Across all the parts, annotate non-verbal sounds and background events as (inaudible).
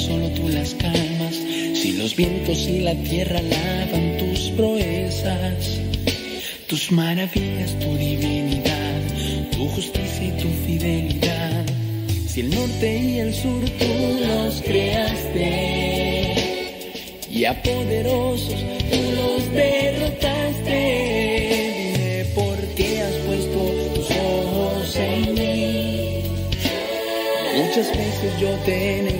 solo tú las calmas. Si los vientos y la tierra lavan tus proezas, tus maravillas, tu divinidad, tu justicia y tu fidelidad. Si el norte y el sur tú los creaste, y a poderosos tú los derrotaste, dime por qué has puesto tus ojos en mí. Muchas veces yo te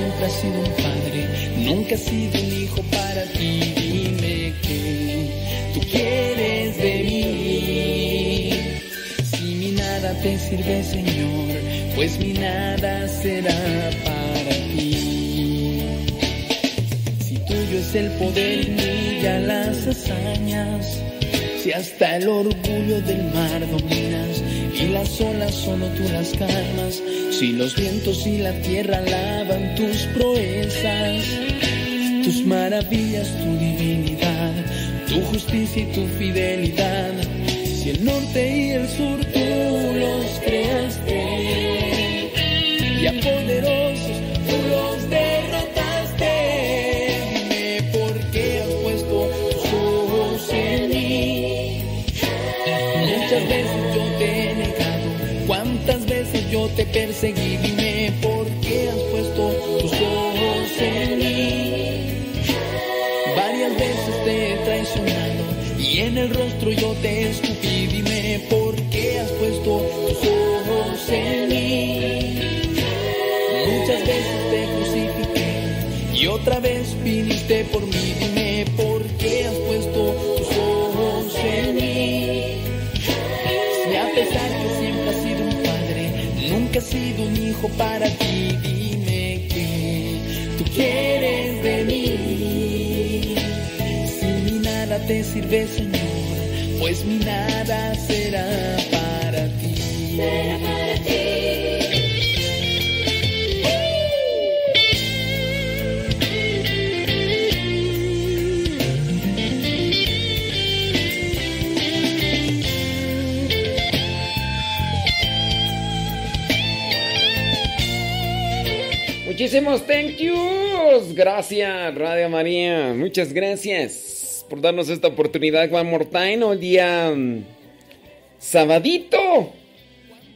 siempre has sido un padre, nunca has sido un hijo para ti, dime que tú quieres de mí. Si mi nada te sirve, Señor, pues mi nada será para ti. Si tuyo es el poder y milla las hazañas, si hasta el orgullo del mar dominas y las olas solo tú las calmas, si los vientos y la tierra lavan tus proezas, tus maravillas, tu divinidad, tu justicia y tu fidelidad, si el norte y el sur tú los creaste y a te perseguí. Dime por qué has puesto tus ojos en mí. Varias veces te he traicionado y en el rostro yo te escupí. Dime por qué has puesto tus ojos en mí. Quieres de mí. Si mi nada te sirve, Señor, pues mi nada será para ti. Muchísimos thank yous. Gracias, Radio María. Muchas gracias por darnos esta oportunidad, Juan Mortain. El día mm, sabadito.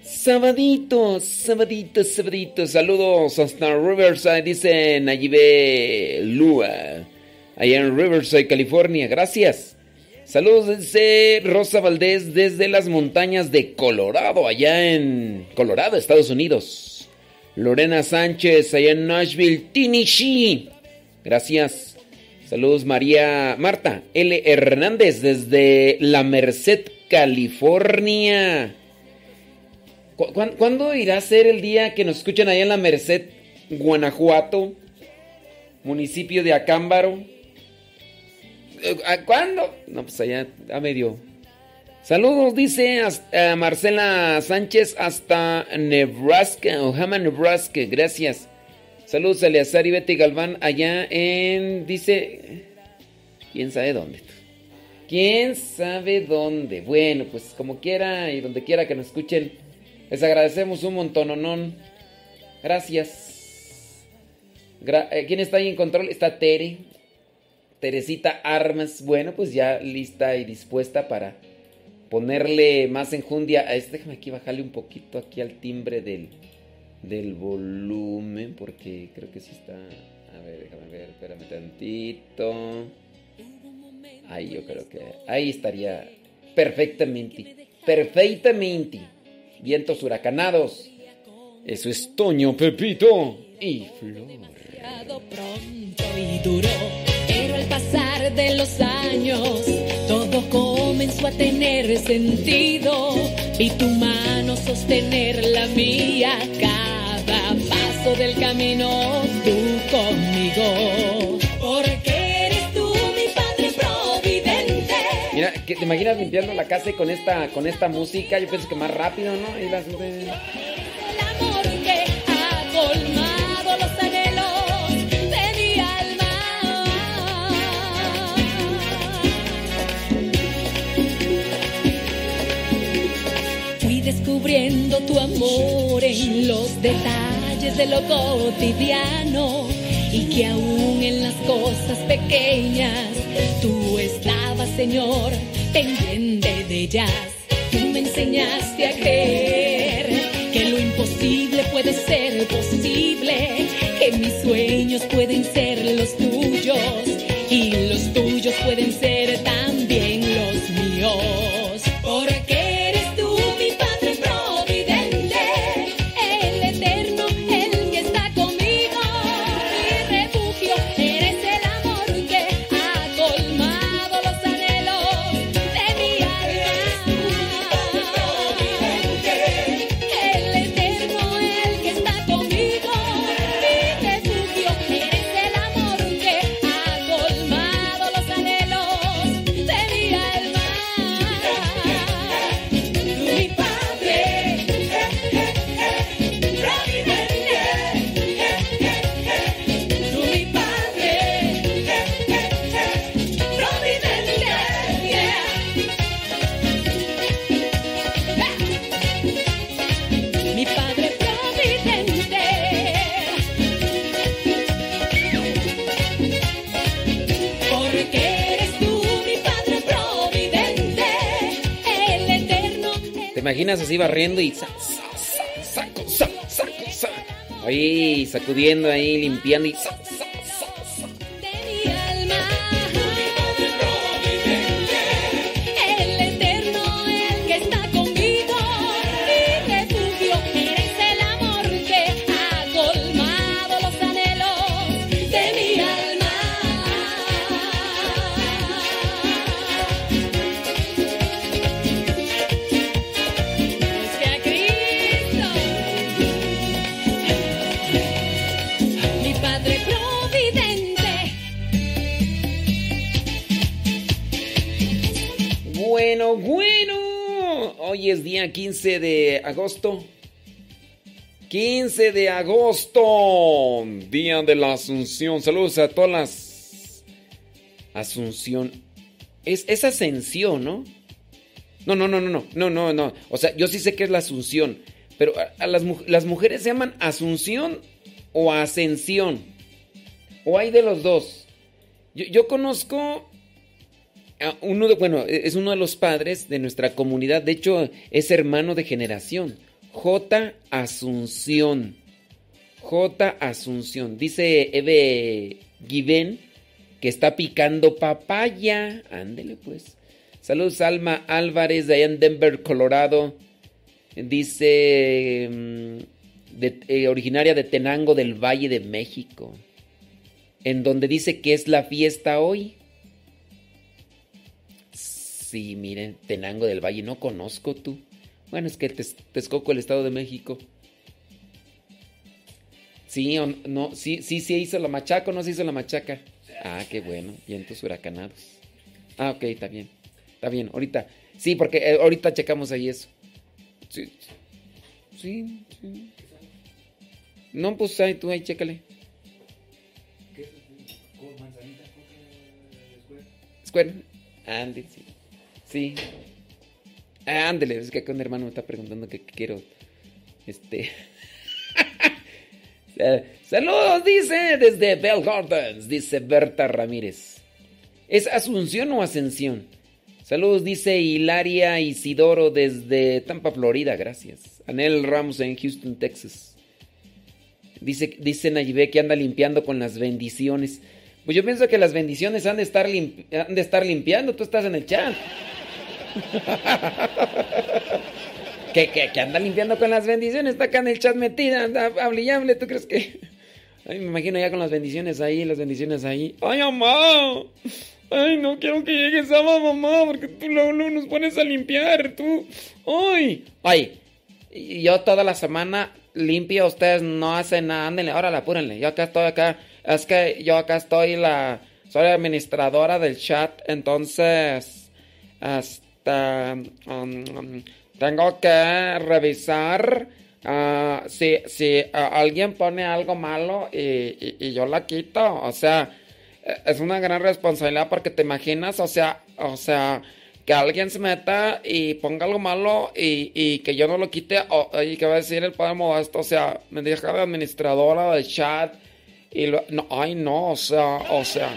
Sabadito, sabadito, sabadito. Saludos hasta Riverside, dice Nayibe Lua. Allá en Riverside, California. Gracias. Saludos desde Rosa Valdés desde las montañas de Colorado, allá en Colorado, Estados Unidos. Lorena Sánchez, allá en Nashville, Tennessee. Gracias. Saludos María Marta L. Hernández desde La Merced, California. ¿Cu- cuán- ¿Cuándo irá a ser el día que nos escuchen allá en La Merced, Guanajuato, municipio de Acámbaro? Eh, ¿a ¿Cuándo? No, pues allá a medio. Saludos, dice hasta- Marcela Sánchez hasta Nebraska, Omaha, Nebraska. Gracias. Saludos a Eleazar y Betty Galván allá en, dice, quién sabe dónde. ¿Quién sabe dónde? Bueno, pues como quiera y donde quiera que nos escuchen, les agradecemos un montononón. Gracias. Gra- eh, ¿Quién está ahí en control? Está Tere. Teresita Armas. Bueno, pues ya lista y dispuesta para ponerle más enjundia a este. Déjame aquí bajarle un poquito aquí al timbre del, del volumen porque creo que sí está... A ver, déjame ver, espérame tantito. Ahí yo creo que... Ahí estaría perfectamente. Perfectamente. Vientos huracanados. Eso es Toño, Pepito y Flor. Pronto y duró. Pero al pasar de los años, todo comenzó a tener sentido. Vi tu mano sostener la mía, cada paso del camino tú conmigo. Porque eres tú mi Padre Providente. Mira, ¿te imaginas limpiando la casa y con esta, con esta música? Yo pienso que más rápido, ¿no? Y las... descubriendo tu amor en los detalles de lo cotidiano y que aún en las cosas pequeñas tú estabas, Señor, pendiente de ellas. Tú me enseñaste a creer que lo imposible puede ser posible, que mis sueños pueden ser los tuyos así barriendo y sa- sa- sa- saco, sa- saco, sa- Ahí sacudiendo ahí, limpiando y sa- 15 de agosto. 15 de agosto. Día de la Asunción. Saludos a todas las... Asunción. Es, es ascensión, ¿no? No, no, no, no, no, no, no, no. O sea, yo sí sé que es la Asunción. Pero a, las, las mujeres se llaman Asunción o Ascensión. O hay de los dos. Yo, conozco uno de, bueno, e, es uno de los padres de nuestra comunidad. De hecho, es hermano de generación. J. Asunción. J. Asunción. Dice Eve Given que está picando papaya. Ándele pues. Saludos Alma Álvarez de allá en Denver, Colorado. Dice mm, eh, originaria de Tenango del Valle de México. En donde dice que es la fiesta hoy. Sí, miren, Tenango del Valle, no conozco tú. Bueno, es que Tex- Texcoco, el Estado de México. Sí, o no, sí, sí, sí hizo la machaca o no se hizo la machaca. Ah, qué bueno, vientos huracanados. Ah, ok, está bien. Está bien, ahorita. Sí, porque eh, ahorita checamos ahí eso. Sí, sí, sí. No, pues ahí tú, ahí chécale. Square. Ándale, sí. Sí. Ándale, es que acá un hermano me está preguntando que quiero. Este. (laughs) Saludos, dice, desde Bell Gardens, dice Berta Ramírez. ¿Es Asunción o Ascensión? Saludos, dice Hilaria Isidoro desde Tampa, Florida, gracias. Anel Ramos en Houston, Texas. Dice, dice Nayibé que anda limpiando con las bendiciones. Pues yo pienso que las bendiciones han de estar, han de estar limpiando, tú estás en el chat. Que, que, anda limpiando con las bendiciones, está acá en el chat metida, anda, hable y ¿tú crees que? Ay, me imagino ya con las bendiciones ahí, las bendiciones ahí. ¡Ay, mamá! Ay, no quiero que llegue sábado, mamá, porque tú luego, luego nos pones a limpiar, tú. ¡Ay! Ay, yo toda la semana limpia, ustedes no hacen nada, ándenle, órale, apúrenle. Yo acá estoy acá es que yo acá estoy la, soy administradora del chat, entonces, um, tengo que revisar uh, si, si uh, alguien pone algo malo y, yo la quito, o sea, es una gran responsabilidad porque te imaginas, o sea, o sea, que alguien se meta y ponga algo malo y, y que yo no lo quite o, y que va a decir el padre Modesto, o sea, me deja de administradora del chat y lo, no, ay no, o sea, o sea,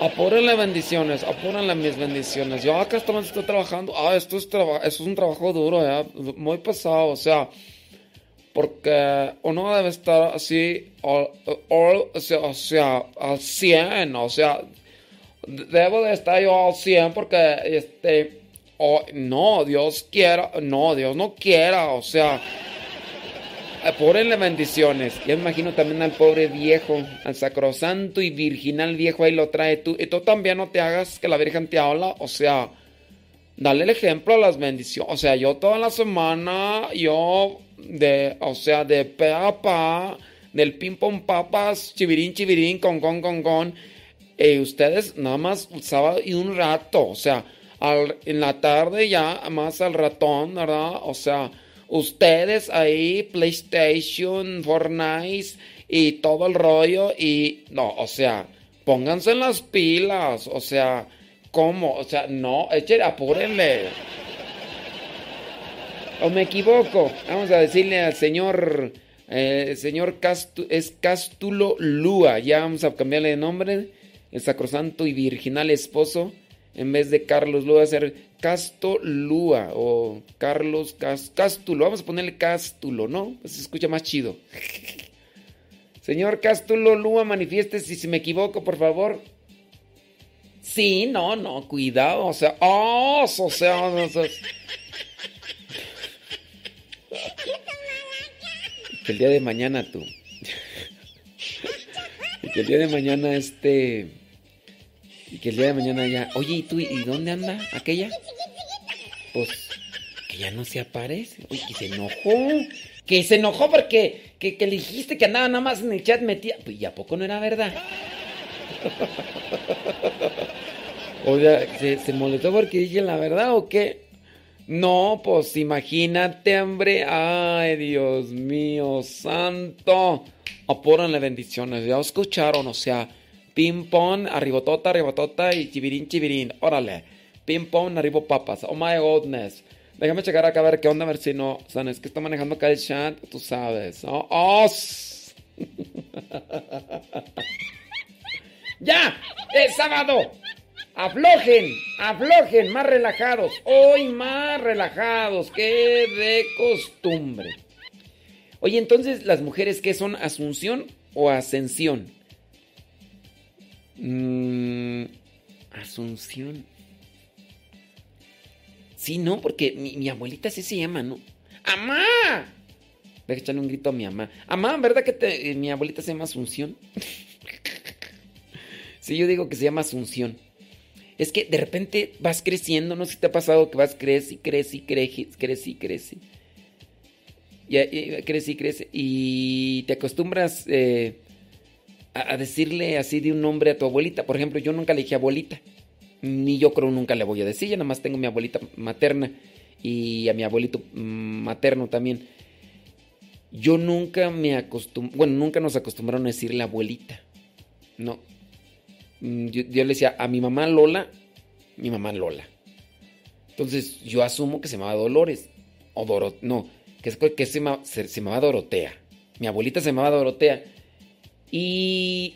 apúrenle bendiciones, apúrenle mis bendiciones. Yo acá estoy, estoy trabajando, ah, esto es, esto es un trabajo duro, ¿eh? muy pesado, o sea, porque uno debe estar así, o, sea, o sea, al 100, o sea, debo de estar yo al 100 porque, este, oh, no, Dios quiera, no, Dios no quiera, o sea, porenle bendiciones. Yo imagino también al pobre viejo, al sacrosanto y virginal viejo, ahí lo trae tú. Y tú también no te hagas que la Virgen te habla, o sea, dale el ejemplo a las bendiciones. O sea, yo toda la semana, yo de, o sea, de pe a pa, del ping pong papas, chivirín, chivirín, con, con, con, con eh, ustedes nada más sábado y un rato, o sea, en la tarde ya más al ratón, ¿verdad? O sea, ustedes ahí, PlayStation, Fortnite y todo el rollo y no, o sea, pónganse en las pilas, o sea, ¿cómo? O sea, no, apúrenle. ¿O me equivoco? Vamos a decirle al señor, eh, señor es Cástulo Lúa, ya vamos a cambiarle de nombre el sacrosanto y virginal esposo, en vez de Carlos Lúa, ser Casto Lúa o Carlos Cástulo. Vamos a ponerle Cástulo, ¿no? Pues se escucha más chido. (laughs) Señor Cástulo Lúa, manifieste si se me equivoco, por favor. Sí, no, no, cuidado, o sea, oh, o sea, o sea (laughs) que el día de mañana tú. (laughs) El día de mañana este y que el día de mañana ya, oye, ¿y tú, y dónde anda aquella? Pues, que ya no se aparece. Oye, que se enojó. Que se enojó porque que, le dijiste que andaba nada más en el chat metía. Pues, ¿y a poco no era verdad? (laughs) o sea, ¿se, ¿se molestó porque dije la verdad o qué? No, pues imagínate, hombre. Ay, Dios mío, santo. Apóranle bendiciones. Ya escucharon, o sea, Ping pong, arribotota, arribotota y chivirín, chivirín. Órale. Ping pong, arribo papas. Oh my goodness. Déjame checar acá a ver qué onda, a ver si no. O sea, es que está manejando acá el chat, tú sabes. Oh. (laughs) ¡Ya! ¡Es sábado! Aflojen, aflojen, más relajados. Hoy más relajados que de costumbre. Oye, entonces, ¿las mujeres qué son? ¿Asunción o ascensión? Mm, Asunción. Sí, no, porque mi, abuelita sí se llama, ¿no? ¡Amá! Voy a echarle un grito a mi mamá. Amá, ¿verdad que eh, mi abuelita se llama Asunción? (laughs) sí, yo digo que se llama Asunción. Es que de repente vas creciendo, no sé si te ha pasado que vas crece y crece y crece, crece y crece. Y, crece y crece. Y te acostumbras eh, a, decirle así de un nombre a tu abuelita. Por ejemplo, yo nunca le dije abuelita. Ni yo creo nunca le voy a decir. Ya nada más tengo mi abuelita materna y a mi abuelito mm, materno también. Yo nunca me acostumbré, bueno, nunca nos acostumbraron a decirle abuelita. No. Mm, yo, le decía a mi mamá Lola, mi mamá Lola. Entonces yo asumo que se llamaba Dolores. O Dorot, no, que, que se, se, se llamaba Dorotea. Mi abuelita se llamaba Dorotea. Y,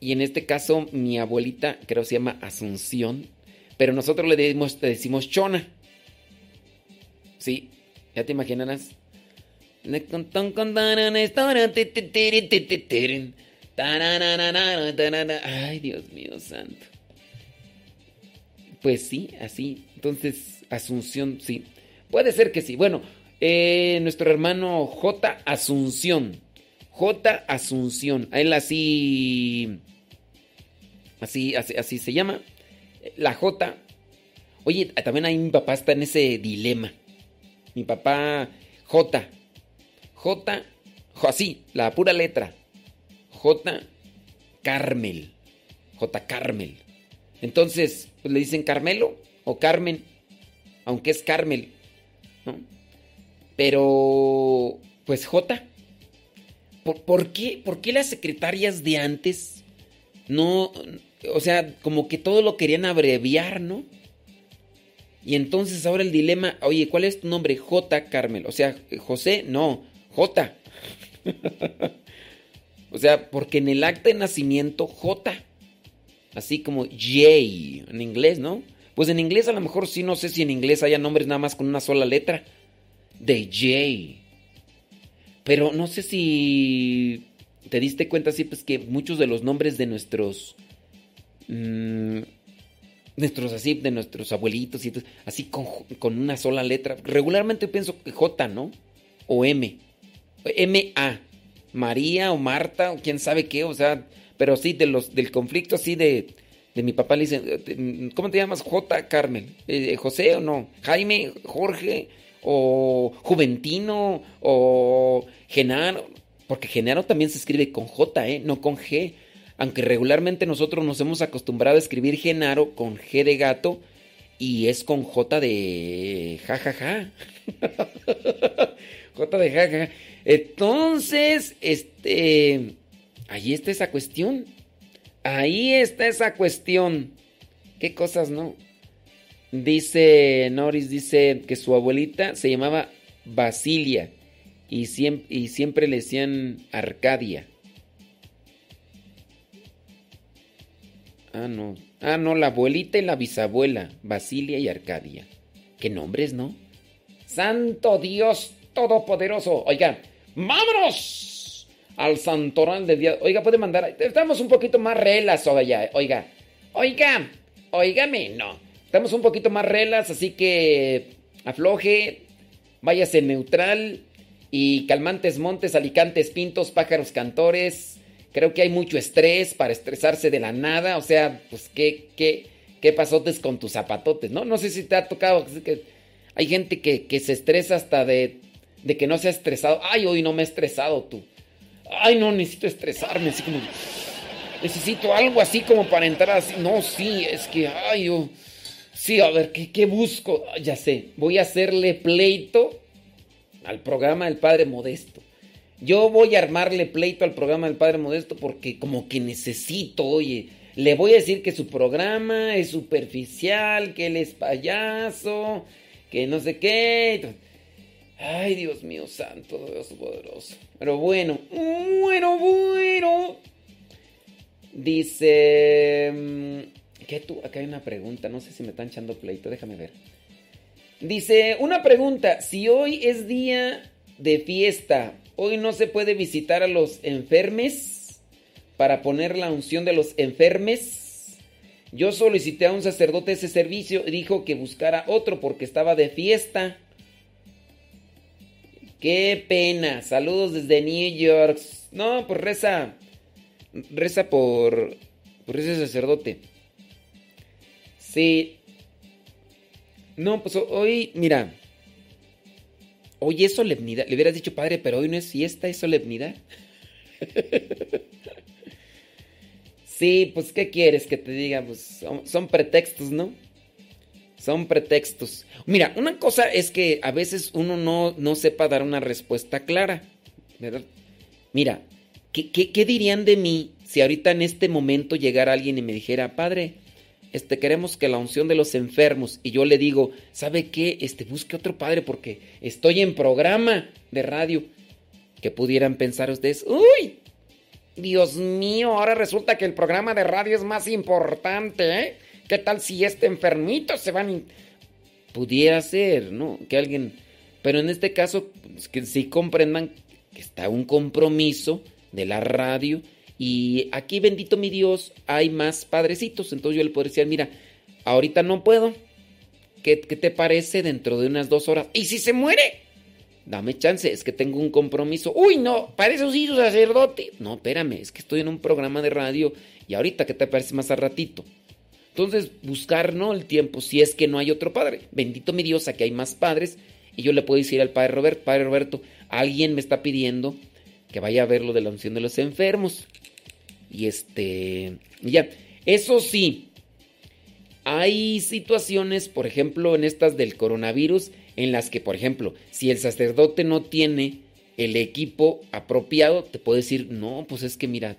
y en este caso, mi abuelita, creo se llama Asunción, pero nosotros le decimos, decimos Chona. Sí, ya te imaginarás. Ay, Dios mío santo. Pues sí, así. Entonces, Asunción, sí. Puede ser que sí. Bueno, eh, nuestro hermano J. Asunción. J. Asunción. A él así, así, así, se llama. La J. Oye, también ahí mi papá está en ese dilema. Mi papá J. J. Así, la pura letra. J. Carmel. J. Carmel. Entonces, pues le dicen Carmelo o Carmen, aunque es Carmel. Pero, pues J. ¿Por, qué, ¿Por qué las secretarias de antes no, o sea, como que todo lo querían abreviar, ¿no? Y entonces ahora el dilema, oye, ¿cuál es tu nombre? J. Carmel. O sea, José, no, J. (laughs) o sea, porque en el acta de nacimiento J. Así como J en inglés, ¿no? Pues en inglés a lo mejor sí, no sé si en inglés haya nombres nada más con una sola letra. De J. Pero no sé si te diste cuenta, sí, pues que muchos de los nombres de nuestros... Mm, nuestros así, de nuestros abuelitos y así con, con, una sola letra. Regularmente pienso que J, ¿no? O M. M-A. María o Marta o quién sabe qué, o sea, pero sí, de los, del conflicto así de, de mi papá le dicen, ¿cómo te llamas? J. Carmen. Eh, ¿José o no? ¿Jaime? ¿Jorge? ¿O Juventino? ¿O Genaro? Porque Genaro también se escribe con J, ¿eh? No con G. Aunque regularmente nosotros nos hemos acostumbrado a escribir Genaro con G de gato y es con J de jajaja. (laughs) J de jajaja. Entonces, este, ahí está esa cuestión. Ahí está esa cuestión. ¿Qué cosas no? Dice Norris, dice que su abuelita se llamaba Basilia y siempre, y siempre le decían Arcadia. Ah, no. Ah, no, la abuelita y la bisabuela, Basilia y Arcadia. Qué nombres, ¿no? Santo Dios Todopoderoso. Oiga, vámonos al santoral de Dios. Oiga, puede mandar. Estamos un poquito más relas, oiga. Oiga, oiga, oígame, no. Estamos un poquito más relas, así que afloje, váyase neutral y calmantes montes, alicantes pintos, pájaros cantores Creo que hay mucho estrés para estresarse de la nada. O sea, pues qué, qué, qué pasotes con tus zapatotes, ¿no? No sé si te ha tocado. Hay gente que, que se estresa hasta de, de que no se ha estresado. Ay, hoy no me he estresado tú. Ay, no, necesito estresarme. Así como. Necesito algo así como para entrar así. No, sí, es que, ay, yo. Sí, a ver, ¿qué, busco? Ya sé, voy a hacerle pleito al programa del Padre Modesto. Yo voy a armarle pleito al programa del Padre Modesto porque como que necesito, oye, le voy a decir que su programa es superficial, que él es payaso, que no sé qué. Ay, Dios mío santo, Dios poderoso. Pero bueno, bueno, bueno. Dice... ¿Qué tú? Acá hay una pregunta, no sé si me están echando pleito, déjame ver. Dice, una pregunta, si hoy es día de fiesta, Hoy no se puede visitar a los enfermes para poner la unción de los enfermes. Yo solicité a un sacerdote ese servicio y dijo que buscara otro porque estaba de fiesta. Qué pena. Saludos desde New York. No, pues reza. Reza por, por ese sacerdote. Sí. No, pues hoy, mira. Hoy es solemnidad. Le hubieras dicho, padre, pero hoy no es fiesta, es solemnidad. (laughs) sí, pues, ¿qué quieres que te diga? Pues son, pretextos, ¿no? Son pretextos. Mira, una cosa es que a veces uno no, no sepa dar una respuesta clara. ¿verdad? Mira, ¿qué, qué dirían de mí si ahorita en este momento llegara alguien y me dijera, padre, este, queremos que la unción de los enfermos. Y yo le digo, ¿sabe qué? Este, busque otro padre porque estoy en programa de radio. Que pudieran pensar ustedes, uy, Dios mío, ahora resulta que el programa de radio es más importante, ¿eh? ¿Qué tal si este enfermito se van... Pudiera ser, ¿no? Que alguien... Pero en este caso, pues, que sí comprendan que está un compromiso de la radio y aquí, bendito mi Dios, hay más padrecitos. Entonces yo le puedo decir, mira, ahorita no puedo. ¿Qué, te parece dentro de unas dos horas? ¿Y si se muere? Dame chance, es que tengo un compromiso. Uy, no, para eso sí, sacerdote. No, espérame, es que estoy en un programa de radio y ahorita, ¿qué te parece más a ratito? Entonces, buscar, ¿no? El tiempo, si es que no hay otro padre. Bendito mi Dios, aquí hay más padres. Y yo le puedo decir al padre Roberto, padre Roberto, alguien me está pidiendo que vaya a ver lo de la unción de los enfermos. Y este, ya, eso sí, hay situaciones, por ejemplo, en estas del coronavirus, en las que, por ejemplo, si el sacerdote no tiene el equipo apropiado, te puede decir, no, pues es que mira,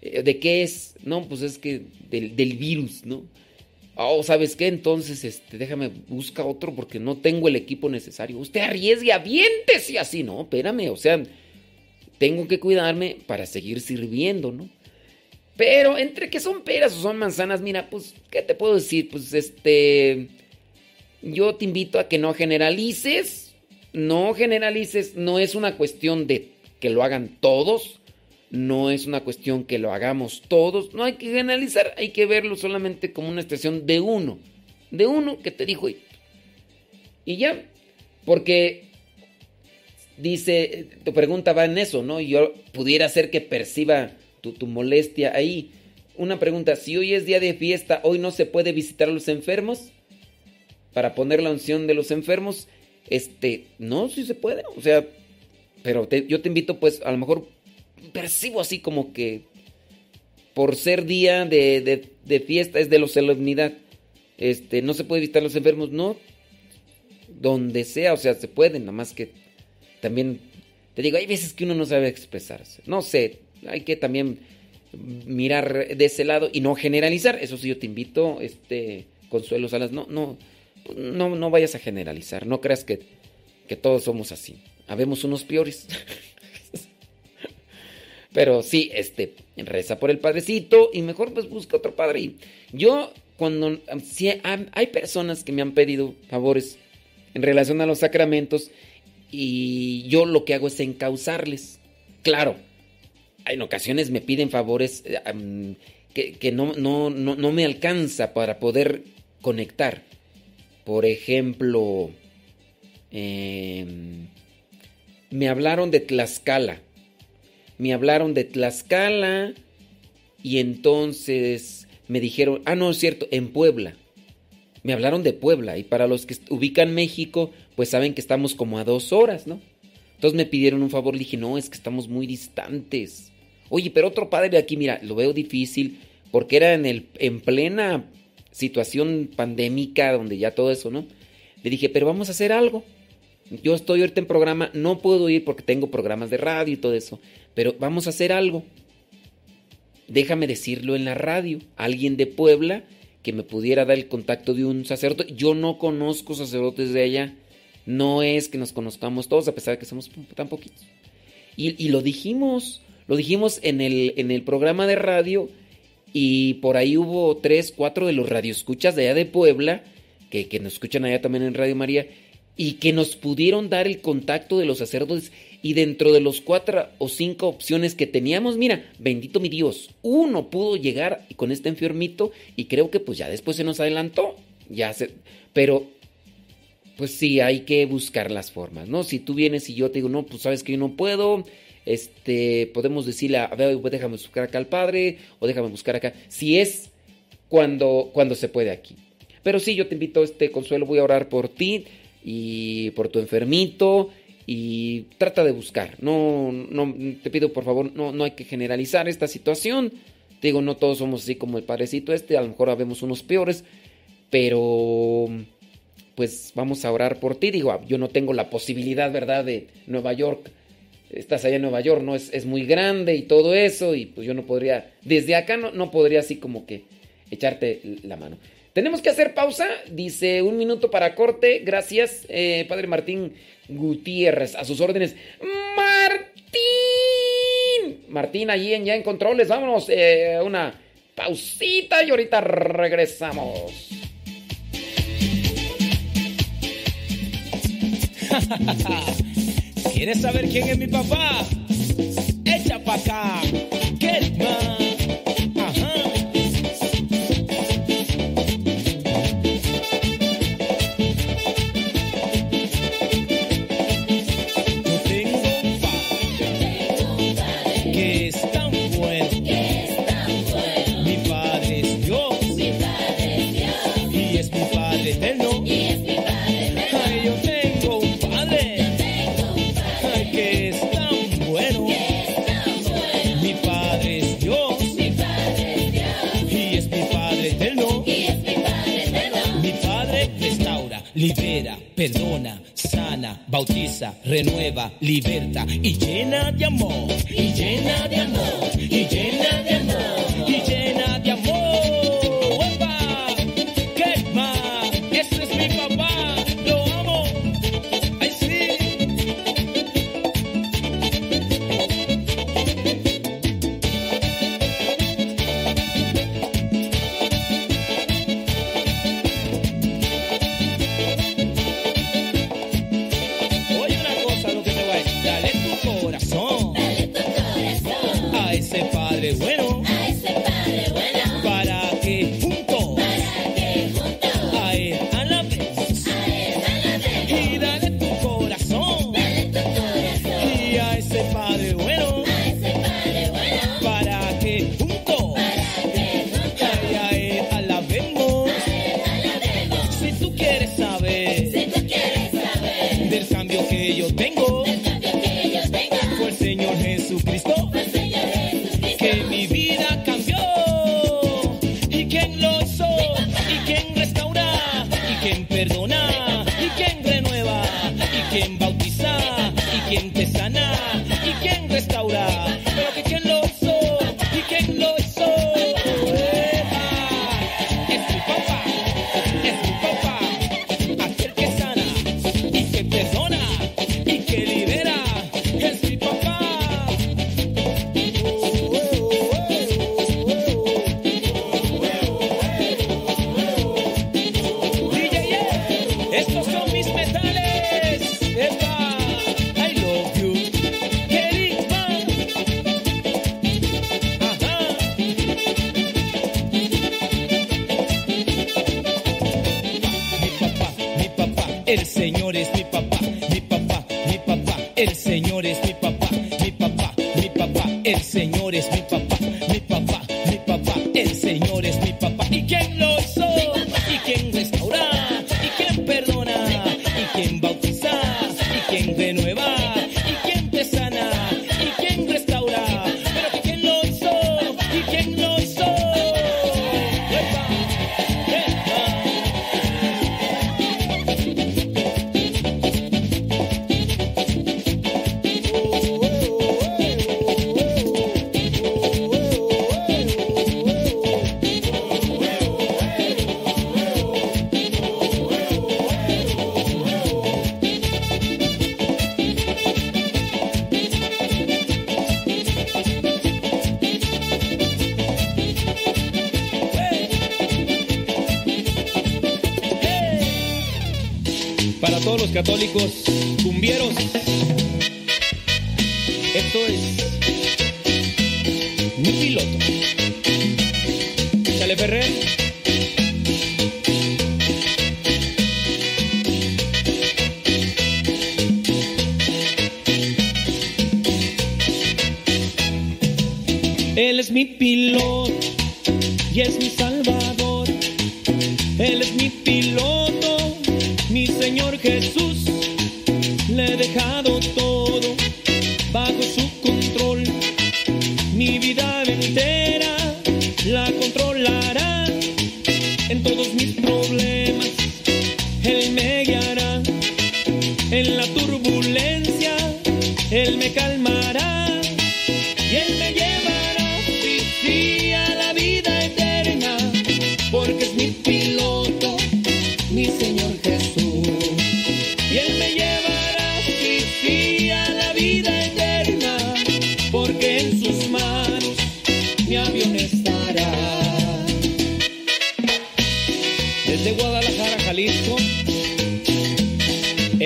eh, ¿de qué es? No, pues es que del, virus, ¿no? Oh, ¿sabes qué? Entonces, este, déjame, busca otro porque no tengo el equipo necesario. Usted arriesgue, aviéntese así, ¿no? Espérame, o sea, tengo que cuidarme para seguir sirviendo, ¿no? Pero entre que son peras o son manzanas, mira, pues, ¿qué te puedo decir? Pues, este, yo te invito a que no generalices, no generalices, no es una cuestión de que lo hagan todos, no es una cuestión que lo hagamos todos, no hay que generalizar, hay que verlo solamente como una expresión de uno, de uno que te dijo y ya, porque dice, tu pregunta va en eso, ¿no? Yo pudiera ser que perciba tu, tu molestia ahí. Una pregunta, si hoy es día de fiesta, hoy no se puede visitar a los enfermos para poner la unción de los enfermos, este, no, sí se puede, o sea, pero yo te invito pues a lo mejor percibo así como que por ser día de, de, fiesta es de la solemnidad. Este, no se puede visitar a los enfermos, no. Donde sea, o sea, se puede, nada más que también te digo, hay veces que uno no sabe expresarse. No sé, hay que también mirar de ese lado y no generalizar. Eso sí, yo te invito, este, Consuelo Salas, no, no, no, no vayas a generalizar. No creas que, que todos somos así. Habemos unos peores. (laughs) Pero sí, este, reza por el padrecito y mejor pues busca otro padre. Yo, cuando, si hay personas que me han pedido favores en relación a los sacramentos y yo lo que hago es encauzarles. Claro, en ocasiones me piden favores eh, que, no, no, no, me alcanza para poder conectar. Por ejemplo, em, me hablaron de Tlaxcala me hablaron de Tlaxcala y entonces me dijeron, ah, no, es cierto, en Puebla. Me hablaron de Puebla y para los que ubican México, pues saben que estamos como a dos horas, ¿no? Entonces me pidieron un favor, le dije, no, es que estamos muy distantes. Oye, pero otro padre aquí, mira, lo veo difícil porque era en, el, en plena situación pandémica donde ya todo eso, ¿no? Le dije, pero vamos a hacer algo. Yo estoy ahorita en programa, no puedo ir porque tengo programas de radio y todo eso. Pero vamos a hacer algo. Déjame decirlo en la radio. Alguien de Puebla que me pudiera dar el contacto de un sacerdote. Yo no conozco sacerdotes de allá. No es que nos conozcamos todos, a pesar de que somos tan poquitos. Y, lo dijimos, lo dijimos en el, en el programa de radio. Y por ahí hubo tres, cuatro de los radioescuchas de allá de Puebla, que, que nos escuchan allá también en Radio María, y que nos pudieron dar el contacto de los sacerdotes y dentro de los cuatro o cinco opciones que teníamos, mira, bendito mi Dios, uno pudo llegar con este enfermito y creo que pues ya después se nos adelantó, ya se, pero pues sí hay que buscar las formas, ¿no? Si tú vienes y yo te digo, no, pues sabes que yo no puedo, este, podemos decirle, a ver, pues, déjame buscar acá al padre o déjame buscar acá, si es cuando, cuando se puede aquí. Pero sí, yo te invito, este Consuelo, voy a orar por ti y por tu enfermito y trata de buscar. No, no, te pido por favor, no, no hay que generalizar esta situación. Te digo, no todos somos así como el padrecito este, a lo mejor habemos unos peores, pero pues vamos a orar por ti. Digo, yo no tengo la posibilidad, ¿verdad?, de Nueva York. Estás allá en Nueva York, ¿no? Es, es muy grande y todo eso, y pues yo no podría, desde acá no, no podría así como que echarte la mano. Tenemos que hacer pausa, dice un minuto para corte. Gracias, eh, Padre Martín Gutiérrez, a sus órdenes. Martín, Martín, allí en, ya en controles, vámonos, eh, una pausita y ahorita regresamos. (laughs) ¿Quieres saber quién es mi papá? Echa pa' acá, bautiza, renueva, liberta y llena de amor, y llena de amor, y llena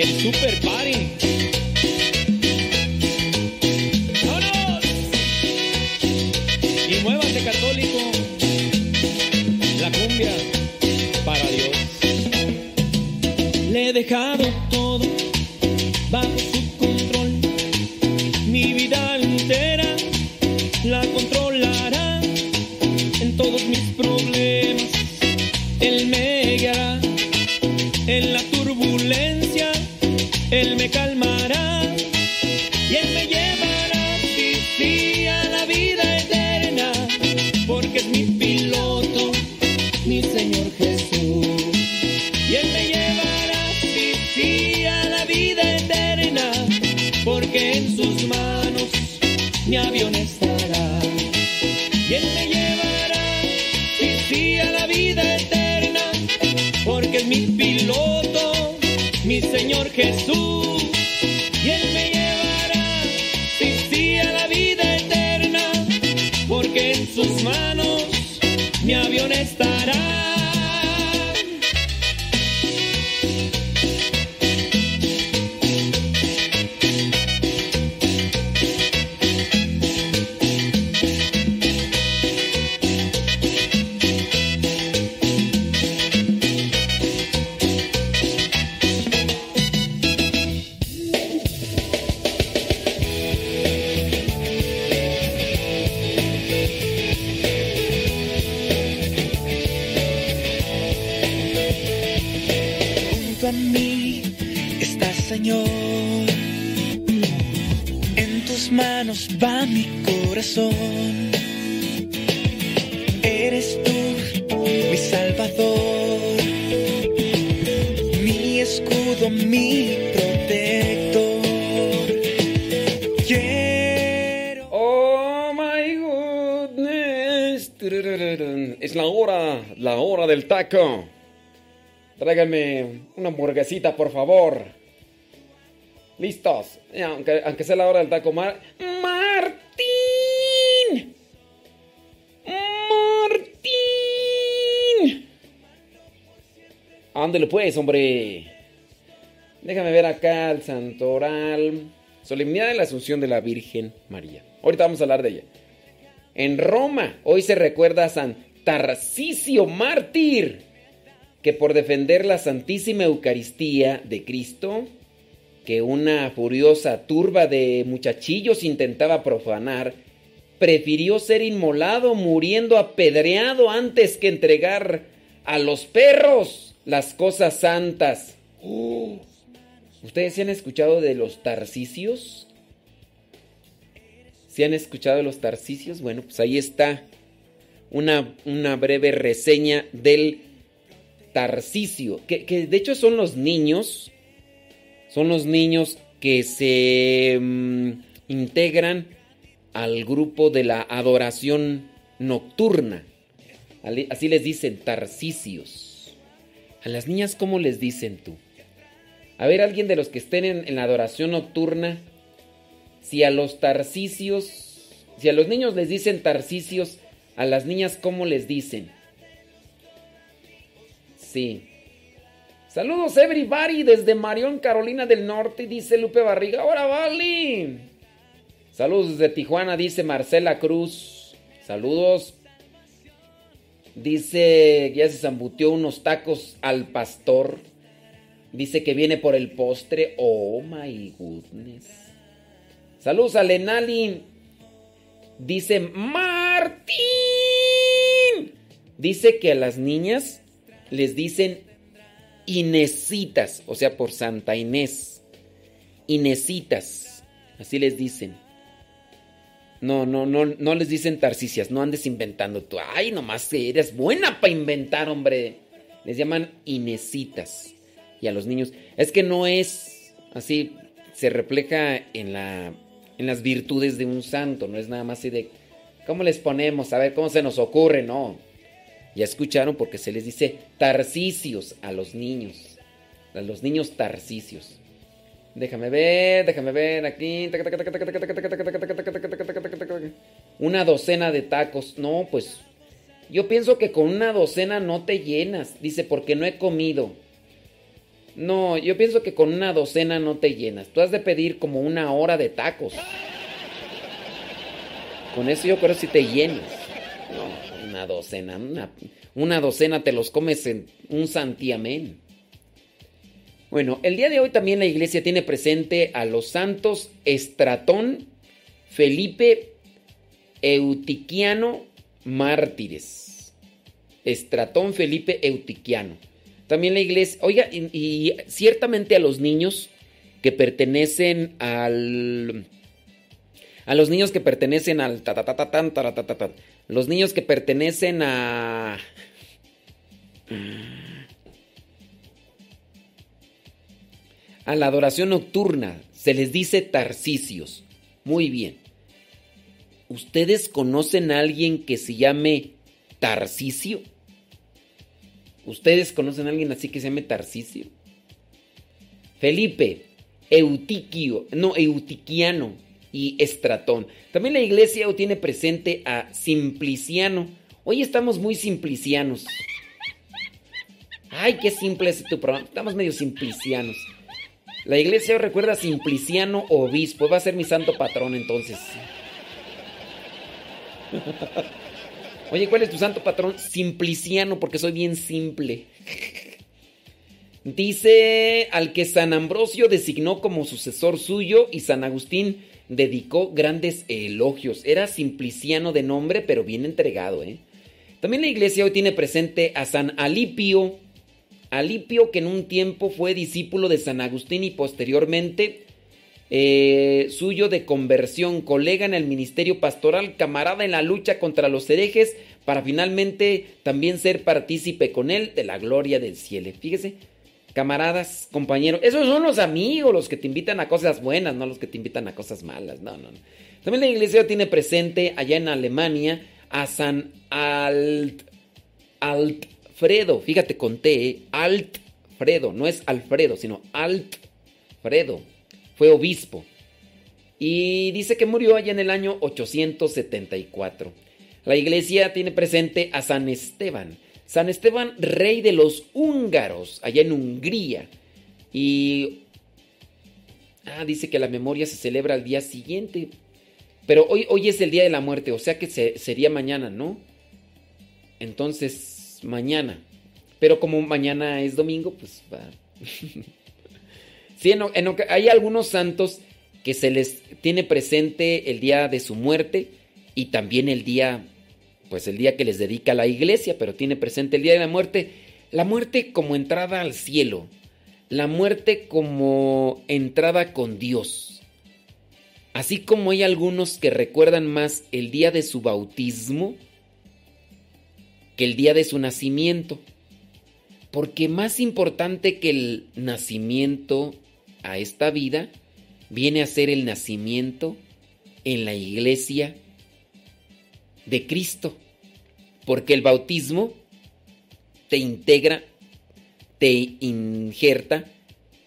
Super Party. Taco. Tráiganme una hamburguesita, por favor. ¿Listos? Ya, aunque, aunque sea la hora del taco. Mar ¡Martín! ¡Martín! Ándale pues, hombre. Déjame ver acá el santoral. Solemnidad de la Asunción de la Virgen María. Ahorita vamos a hablar de ella. En Roma, hoy se recuerda a San Tarcisio Mártir, que por defender la Santísima Eucaristía de Cristo, que una furiosa turba de muchachillos intentaba profanar, prefirió ser inmolado muriendo apedreado antes que entregar a los perros las cosas santas. ¿Ustedes se han escuchado de los tarcicios? ¿Se han escuchado de los tarcicios? Bueno, pues ahí está una, una breve reseña del tarcicio, que, que, de hecho son los niños, son los niños que se mm, integran al grupo de la adoración nocturna. Así les dicen, tarcicios. A las niñas, ¿cómo les dicen tú? A ver, alguien de los que estén en, en la adoración nocturna, si a los tarcicios, si a los niños les dicen tarcicios, a las niñas, ¿cómo les dicen? Sí. Saludos, everybody, desde Marión, Carolina del Norte, dice Lupe Barriga. ¡Ahora, Vali! Saludos desde Tijuana, dice Marcela Cruz. Saludos. Dice ya se zambutió unos tacos al pastor. Dice que viene por el postre. Oh my goodness. Saludos a Lenali. Dice Martín. Dice que a las niñas les dicen Inesitas, o sea, por Santa Inés. Inesitas, así les dicen. No, no, no, no les dicen tarcicias, no andes inventando tú. Ay, nomás eres buena para inventar, hombre. Les llaman Inesitas. Y a los niños, es que no es así, se refleja en la en las virtudes de un santo, no es nada más de ¿cómo les ponemos? A ver cómo se nos ocurre, no. Ya escucharon porque se les dice tarcicios a los niños. A los niños tarcicios. Déjame ver, déjame ver aquí. Una docena de tacos. No, pues yo pienso que con una docena no te llenas. Dice, porque no he comido. No, yo pienso que con una docena no te llenas. Tú has de pedir como una hora de tacos. Con eso yo creo si te llenas. Una docena. Una, una docena te los comes en un santiamén. Bueno, el día de hoy también la iglesia tiene presente a los santos Estratón, Felipe, Eutiquiano, mártires. Estratón, Felipe, Eutiquiano. También la iglesia, oiga, y, ciertamente a los niños que pertenecen al... A los niños que pertenecen al... Tatatatatán, tatatatatán, los niños que pertenecen a... A la adoración nocturna se les dice tarcicios. Muy bien. ¿Ustedes conocen a alguien que se llame Tarcisio? ¿Ustedes conocen a alguien así que se llame Tarcisio? Felipe, Eutiquio, no, Eutiquiano y Estratón. También la iglesia tiene presente a Simpliciano. Hoy estamos muy simplicianos. Ay, qué simple es tu programa. Estamos medio simplicianos. La iglesia recuerda a Simpliciano Obispo. Va a ser mi santo patrón entonces. (laughs) Oye, ¿cuál es tu santo patrón? Simpliciano, porque soy bien simple. Dice al que San Ambrosio designó como sucesor suyo y San Agustín dedicó grandes elogios. Era simpliciano de nombre, pero bien entregado, ¿eh? También la iglesia hoy tiene presente a San Alipio, Alipio, que en un tiempo fue discípulo de San Agustín y posteriormente eh, suyo de conversión, colega en el ministerio pastoral, camarada en la lucha contra los herejes, para finalmente también ser partícipe con él de la gloria del cielo. Fíjese, camaradas, compañeros, esos son los amigos, los que te invitan a cosas buenas, no los que te invitan a cosas malas. No, no, no. También la iglesia tiene presente allá en Alemania a San Alt, Altfredo, fíjate con T, ¿eh? Altfredo, no es Alfredo, sino Altfredo fue obispo. Y dice que murió allá en el año 874. La iglesia tiene presente a San Esteban. San Esteban, rey de los húngaros, allá en Hungría. Y... Ah, dice que la memoria se celebra al día siguiente. Pero hoy, hoy es el día de la muerte, o sea que sería mañana, ¿no? Entonces, mañana. Pero como mañana es domingo, pues va. (laughs) Sí, hay algunos santos que se les tiene presente el día de su muerte y también el día, pues el día que les dedica la iglesia, pero tiene presente el día de la muerte. La muerte como entrada al cielo, la muerte como entrada con Dios. Así como hay algunos que recuerdan más el día de su bautismo que el día de su nacimiento. Porque más importante que el nacimiento a esta vida viene a ser el nacimiento en la iglesia de Cristo. Porque el bautismo te integra, te injerta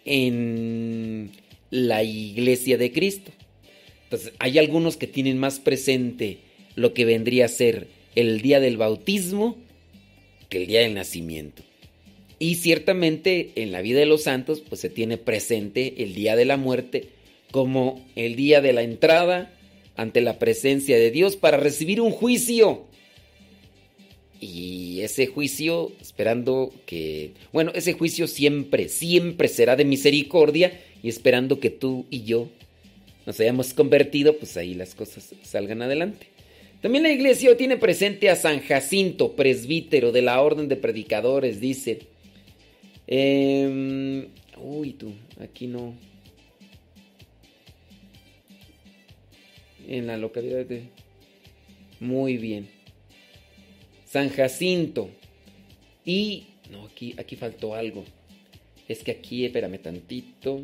en la iglesia de Cristo. Entonces, hay algunos que tienen más presente lo que vendría a ser el día del bautismo que el día del nacimiento. Y ciertamente en la vida de los santos pues se tiene presente el día de la muerte como el día de la entrada ante la presencia de Dios para recibir un juicio. Y ese juicio, esperando que, bueno, ese juicio siempre, siempre será de misericordia y esperando que tú y yo nos hayamos convertido, pues ahí las cosas salgan adelante. También la iglesia tiene presente a San Jacinto, presbítero de la Orden de Predicadores, dice, Em, uy, tú, aquí no. En la localidad de... Muy bien. San Jacinto. Y... No, aquí, aquí faltó algo. Es que aquí, espérame tantito.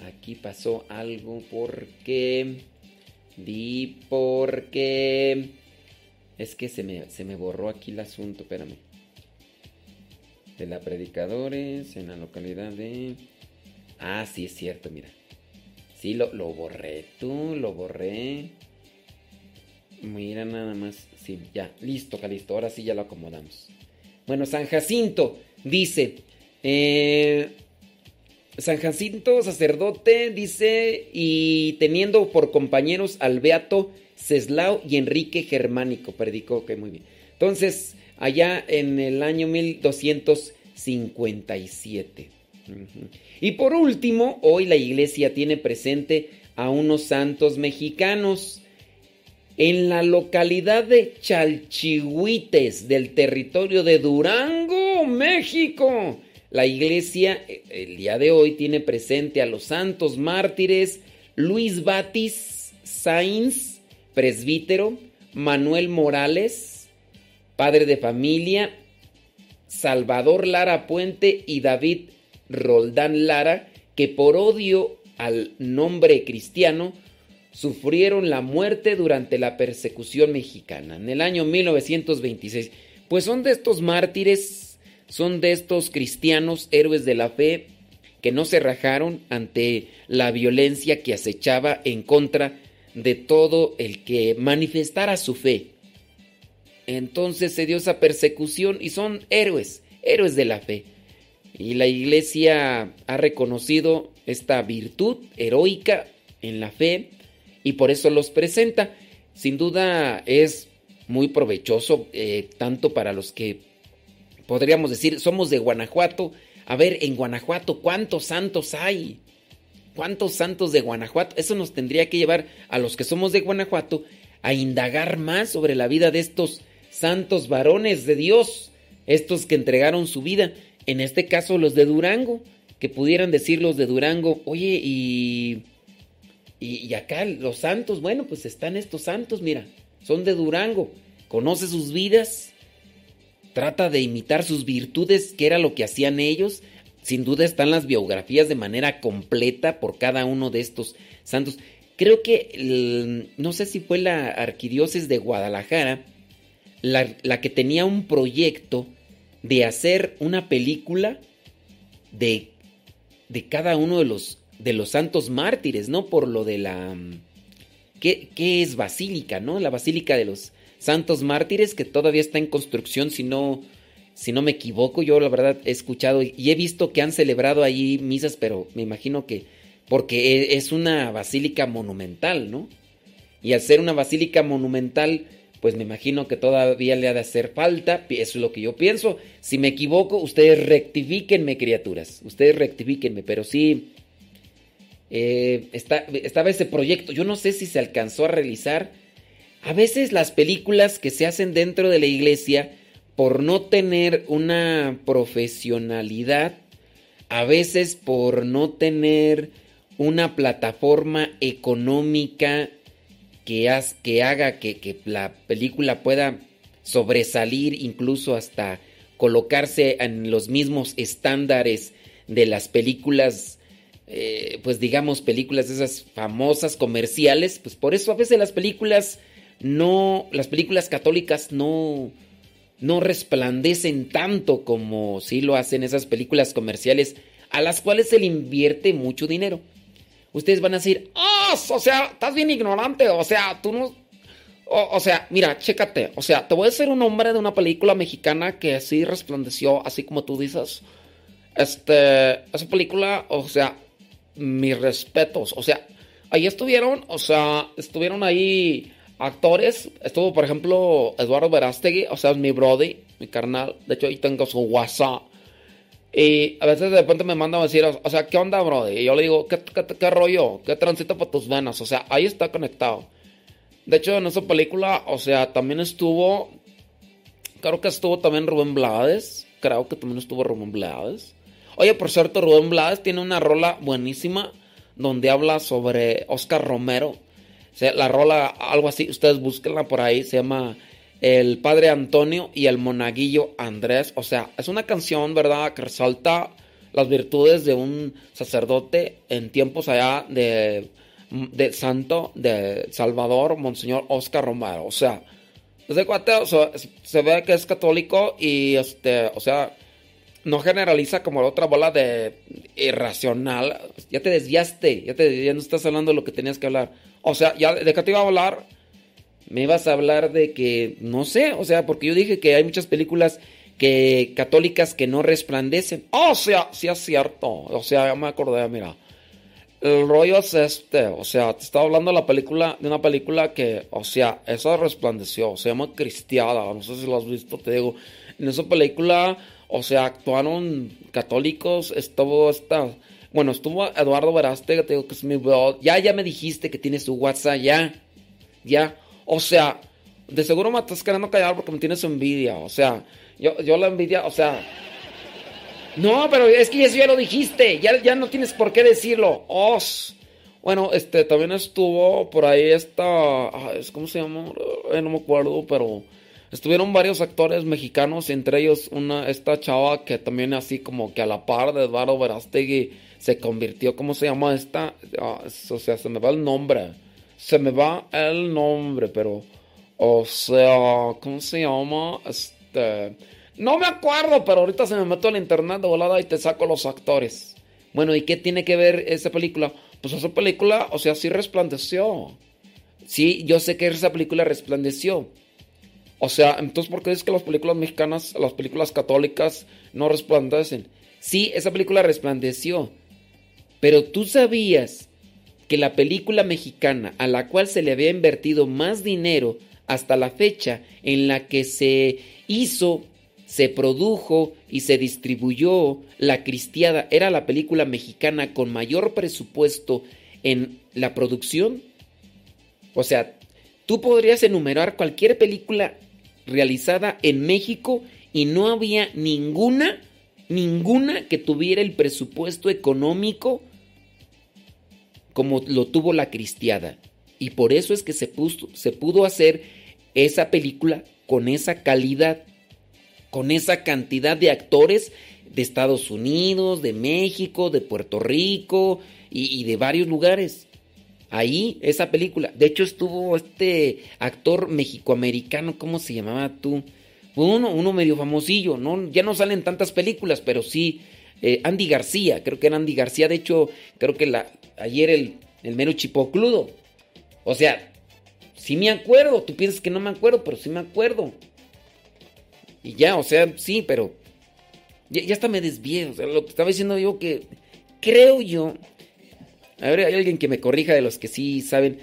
Aquí pasó algo porque... Di porque... Es que se me, se me borró aquí el asunto, espérame de la Predicadores en la localidad de... Ah, sí, es cierto, mira. Sí, lo, lo borré, tú, lo borré. Mira nada más. Sí, ya, listo, listo. Ahora sí ya lo acomodamos. Bueno, San Jacinto dice... Eh, San Jacinto, sacerdote, dice, y teniendo por compañeros al Beato Ceslao y Enrique Germánico, predicó, ok, muy bien. Entonces, allá en el año 1257. Y por último, hoy la iglesia tiene presente a unos santos mexicanos. En la localidad de Chalchihuites del territorio de Durango, México, la iglesia el día de hoy tiene presente a los santos mártires Luis Batis Sainz, presbítero, Manuel Morales, padre de familia, Salvador Lara Puente y David Roldán Lara, que por odio al nombre cristiano sufrieron la muerte durante la persecución mexicana en el año 1926. Pues son de estos mártires, son de estos cristianos héroes de la fe que no se rajaron ante la violencia que acechaba en contra de todo el que manifestara su fe. Entonces se dio esa persecución y son héroes, héroes de la fe. Y la iglesia ha reconocido esta virtud heroica en la fe y por eso los presenta. Sin duda es muy provechoso, eh, tanto para los que podríamos decir somos de Guanajuato. A ver, en Guanajuato, ¿cuántos santos hay? ¿Cuántos santos de Guanajuato? Eso nos tendría que llevar a los que somos de Guanajuato a indagar más sobre la vida de estos santos varones de Dios estos que entregaron su vida, en este caso los de Durango, que pudieran decir los de Durango, oye, y, y, acá los santos, bueno, pues están estos santos, mira, son de Durango, conoce sus vidas, trata de imitar sus virtudes, que era lo que hacían ellos, sin duda están las biografías de manera completa por cada uno de estos santos. Creo que, no sé si fue la arquidiócesis de Guadalajara, la, que tenía un proyecto de hacer una película de, de cada uno de los, de los santos mártires, ¿no? Por lo de la... ¿qué, ¿Qué es basílica, no? La basílica de los santos mártires que todavía está en construcción, si no, si no me equivoco. Yo la verdad he escuchado y he visto que han celebrado ahí misas, pero me imagino que porque e, es una basílica monumental, ¿no? Y al ser una basílica monumental, pues me imagino que todavía le ha de hacer falta, eso es lo que yo pienso. Si me equivoco, ustedes rectifíquenme, criaturas, ustedes rectifíquenme, pero sí, eh, estaba ese proyecto, yo no sé si se alcanzó a realizar. A veces las películas que se hacen dentro de la iglesia, por no tener una profesionalidad, a veces por no tener una plataforma económica que, haga que, la película pueda sobresalir incluso hasta colocarse en los mismos estándares de las películas, eh, pues digamos películas esas famosas comerciales, pues por eso a veces las películas no, las películas católicas no, no resplandecen tanto como si lo hacen esas películas comerciales a las cuales se le invierte mucho dinero ustedes van a decir, ¡ah! O sea, estás bien ignorante, o sea, tú no... O, sea, mira, chécate, o sea, te voy a decir un nombre de una película mexicana que así resplandeció, así como tú dices. Este, esa película, o sea, mis respetos, o sea, ahí estuvieron, o sea, estuvieron ahí actores, estuvo por ejemplo Eduardo Verástegui, o sea, mi brody, mi carnal, de hecho ahí tengo su WhatsApp. Y a veces de repente me mandan a decir, o sea, ¿qué onda, bro? Y yo le digo, ¿qué, qué, rollo? ¿Qué transita por tus venas? O sea, ahí está conectado. De hecho, en esa película, o sea, también estuvo, creo que estuvo también Rubén Blades. Creo que también estuvo Rubén Blades. Oye, por cierto, Rubén Blades tiene una rola buenísima donde habla sobre Oscar Romero. O sea, la rola, algo así, ustedes búsquenla por ahí, se llama el padre Antonio y el monaguillo Andrés. O sea, es una canción, ¿verdad?, que resalta las virtudes de un sacerdote en tiempos allá de, santo de Salvador, Monseñor Oscar Romero. O sea, desde cuate, se ve que es católico y, este, o sea, no generaliza como la otra bola de irracional. Ya te desviaste, ya, te, ya no estás hablando de lo que tenías que hablar. O sea, ya de qué te iba a hablar me vas a hablar de que, no sé, o sea, porque yo dije que hay muchas películas que católicas que no resplandecen. Oh, sea, sí es cierto. O sea, ya me acordé, mira. El rollo es este, o sea, te estaba hablando de la película, de una película que, o sea, esa resplandeció, se llama Cristiada, no sé si lo has visto, te digo, en esa película, o sea, actuaron católicos, estuvo esta, bueno, estuvo Eduardo Veraste, te digo que es mi bro, ya, ya me dijiste que tiene su WhatsApp, ya, ya, o sea, de seguro me estás queriendo callar porque me tienes envidia. O sea, yo, yo la envidia, o sea. No, pero es que eso ya lo dijiste. Ya, ya no tienes por qué decirlo. Os. Bueno, este también estuvo por ahí esta. ¿Cómo se llama? Eh, no me acuerdo, pero. Estuvieron varios actores mexicanos, entre ellos una, esta chava que también así como que a la par de Eduardo Verástegui se convirtió, ¿cómo se llama esta? Ah, o sea, se me va el nombre se me va el nombre, pero, o sea, ¿cómo se llama? Este, no me acuerdo, pero ahorita se me meto al internet de volada y te saco los actores. Bueno, ¿y qué tiene que ver esa película? Pues esa película, o sea, sí resplandeció. Sí, yo sé que esa película resplandeció. O sea, entonces, ¿por qué es que las películas mexicanas, las películas católicas no resplandecen? Sí, esa película resplandeció. Pero tú sabías que la película mexicana a la cual se le había invertido más dinero hasta la fecha en la que se hizo, se produjo y se distribuyó La Cristiada era la película mexicana con mayor presupuesto en la producción? O sea, tú podrías enumerar cualquier película realizada en México y no había ninguna, ninguna que tuviera el presupuesto económico como lo tuvo la cristiada. Y por eso es que se, se pudo hacer esa película con esa calidad, con esa cantidad de actores de Estados Unidos, de México, de Puerto Rico y, de varios lugares. Ahí, esa película. De hecho, estuvo este actor mexicoamericano, ¿cómo se llamaba tú? Uno, uno medio famosillo, ¿no? Ya no salen tantas películas, pero sí. Eh, Andy García, creo que era Andy García. De hecho, creo que la, ayer el, el mero chipocludo. O sea, sí me acuerdo. Tú piensas que no me acuerdo, pero sí me acuerdo. Y ya, o sea, sí, pero. Ya, ya hasta me desvié. O sea, lo que estaba diciendo yo que. Creo yo. A ver, hay alguien que me corrija de los que sí saben.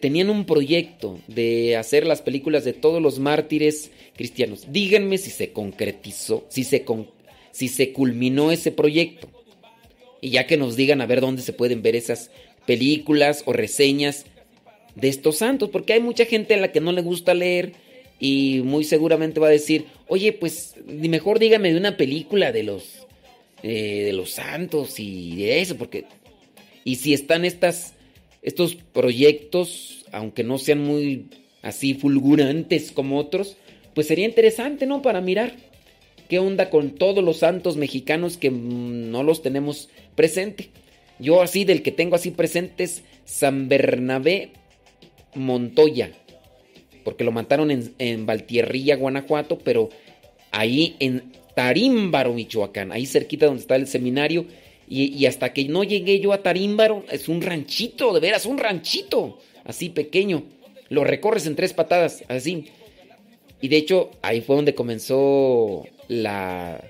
Tenían un proyecto de hacer las películas de todos los mártires cristianos. Díganme si se concretizó, si se, si se culminó ese proyecto. Y ya que nos digan a ver dónde se pueden ver esas películas o reseñas de estos santos, porque hay mucha gente a la que no le gusta leer y muy seguramente va a decir, oye, pues mejor dígame de una película de los, eh, de los santos y de eso, porque... Y si están estas, estos proyectos, aunque no sean muy así fulgurantes como otros, pues sería interesante, ¿no? Para mirar qué onda con todos los santos mexicanos que mm, no los tenemos presente. Yo así del que tengo así presentes San Bernabé Montoya, porque lo mataron en, en Valtierrilla, Guanajuato, pero ahí en Tarímbaro, Michoacán, ahí cerquita donde está el seminario. Y, hasta que no llegué yo a Tarímbaro, es un ranchito, de veras, un ranchito, así pequeño. Lo recorres en tres patadas, así. Y de hecho, ahí fue donde comenzó la,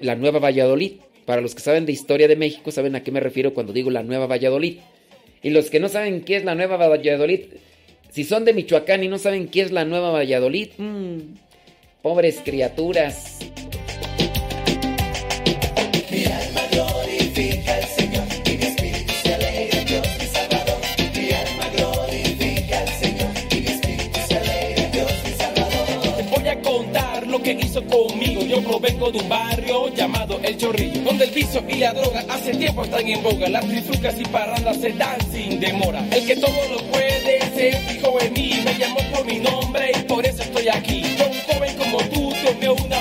la Nueva Valladolid. Para los que saben de historia de México, saben a qué me refiero cuando digo la Nueva Valladolid. Y los que no saben qué es la Nueva Valladolid, si son de Michoacán y no saben qué es la Nueva Valladolid, mmm, pobres criaturas. Conmigo. Yo provengo de un barrio llamado El Chorrillo, donde el vicio y la droga hace tiempo están en boga. Las triflucas y parrandas se dan sin demora. El que todo lo puede se fijó en mí, me llamó por mi nombre y por eso estoy aquí. Yo, un joven como tú, tomé una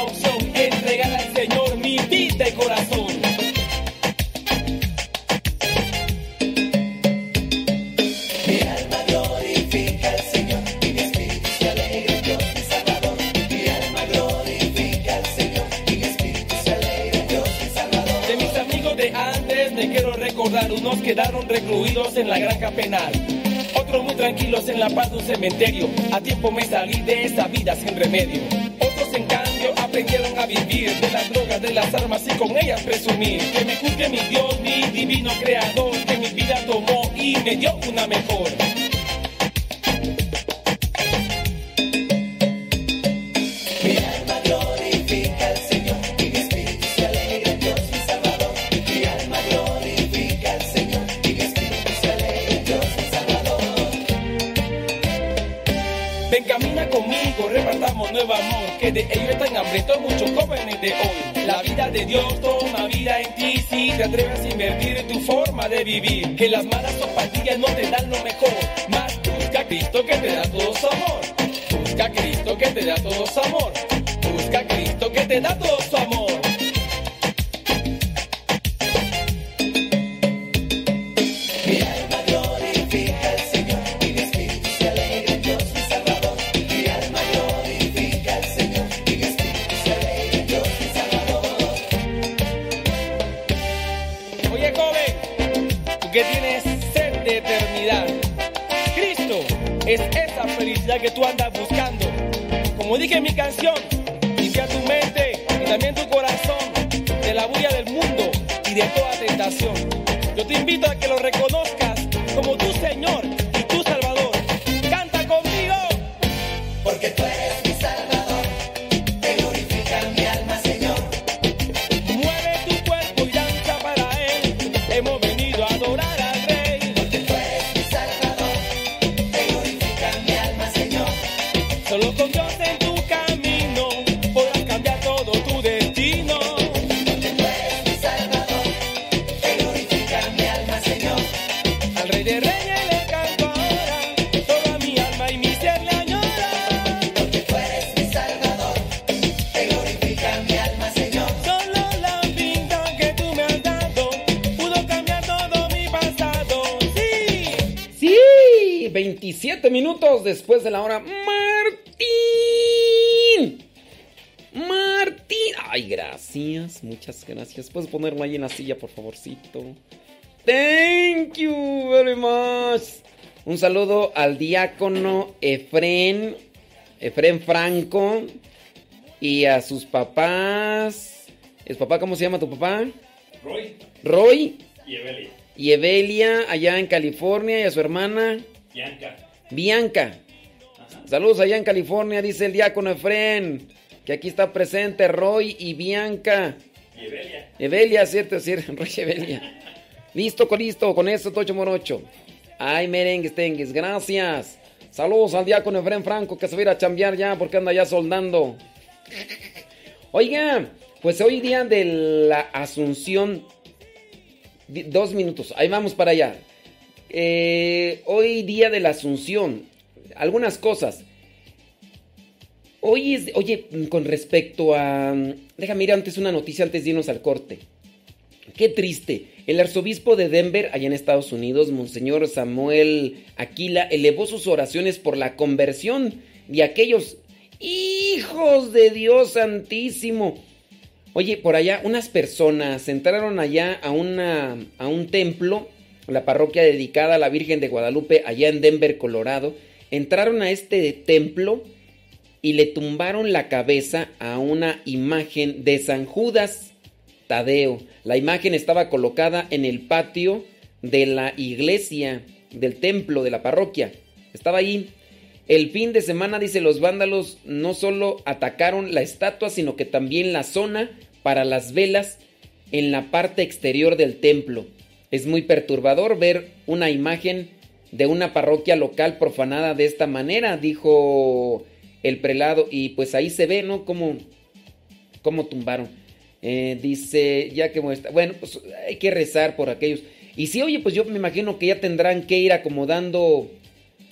quedaron recluidos en la granja penal. Otros muy tranquilos en la paz de un cementerio. A tiempo me salí de esa vida sin remedio. Otros en cambio aprendieron a vivir de las drogas, de las armas y con ellas presumir. Que me juzgue mi Dios, mi divino creador, que mi vida tomó y me dio una mejor. De Dios toma vida en ti si te atreves a invertir en tu forma de vivir. Que las malas zapatillas no te dan lo mejor, más busca a Cristo que te da todo su amor. Busca a Cristo que te da todo su amor. Busca a Cristo que te da todo su amor. Después de la hora. Martín. Martín. Ay, gracias. Muchas gracias. Puedes ponerlo ahí en la silla, por favorcito. Thank you very much. Un saludo al diácono Efren. Efren Franco. Y a sus papás. ¿Es papá cómo se llama tu papá? Roy. Roy. Y Evelia. Y Evelia, allá en California. Y a su hermana. Bianca. Bianca. Saludos allá en California, dice el diácono Efren. Que aquí está presente Roy y Bianca. Y Evelia. Evelia, cierto, cierto, (laughs) Roy y Evelia. Listo, con listo, con eso, Tocho Morocho. Ay, merengues, tengues, gracias. Saludos al diácono Efren Franco que se va a ir a chambear ya porque anda ya soldando. Oiga, pues hoy día de la Asunción. Dos minutos, ahí vamos para allá. Eh, hoy día de la Asunción. Algunas cosas. Hoy es, oye, con respecto a... Déjame ir antes una noticia antes de irnos al corte. Qué triste. El arzobispo de Denver, allá en Estados Unidos, Monseñor Samuel Aquila, elevó sus oraciones por la conversión de aquellos hijos de Dios Santísimo. Oye, por allá unas personas entraron allá a, una, a un templo, la parroquia dedicada a la Virgen de Guadalupe, allá en Denver, Colorado. Entraron a este templo y le tumbaron la cabeza a una imagen de San Judas Tadeo. La imagen estaba colocada en el patio de la iglesia, del templo, de la parroquia. Estaba ahí. El fin de semana, dice, los vándalos no solo atacaron la estatua, sino que también la zona para las velas en la parte exterior del templo. Es muy perturbador ver una imagen de una parroquia local profanada de esta manera, dijo el prelado. Y pues ahí se ve, ¿no? Cómo, cómo tumbaron. Eh, dice, ya que. Bueno, pues hay que rezar por aquellos. Y sí, oye, pues yo me imagino que ya tendrán que ir acomodando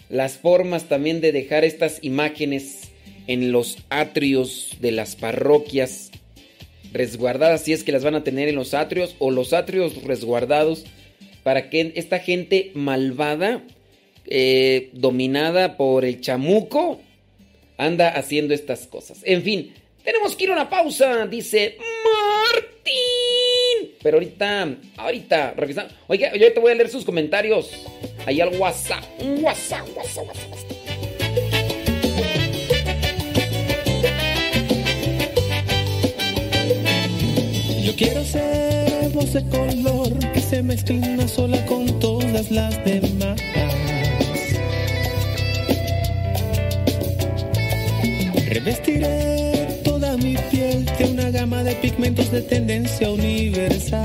las formas también de dejar estas imágenes en los atrios de las parroquias resguardadas, si es que las van a tener en los atrios o los atrios resguardados para que esta gente malvada, eh, dominada por el chamuco, anda haciendo estas cosas. En fin, tenemos que ir a una pausa, dice Martín. Pero ahorita, ahorita, revisando. Oiga, yo te voy a leer sus comentarios. Ahí al WhatsApp. WhatsApp, WhatsApp, WhatsApp. Yo quiero ser voz de color se mezcle una sola con todas las demás. Revestiré toda mi piel de una gama de pigmentos de tendencia universal.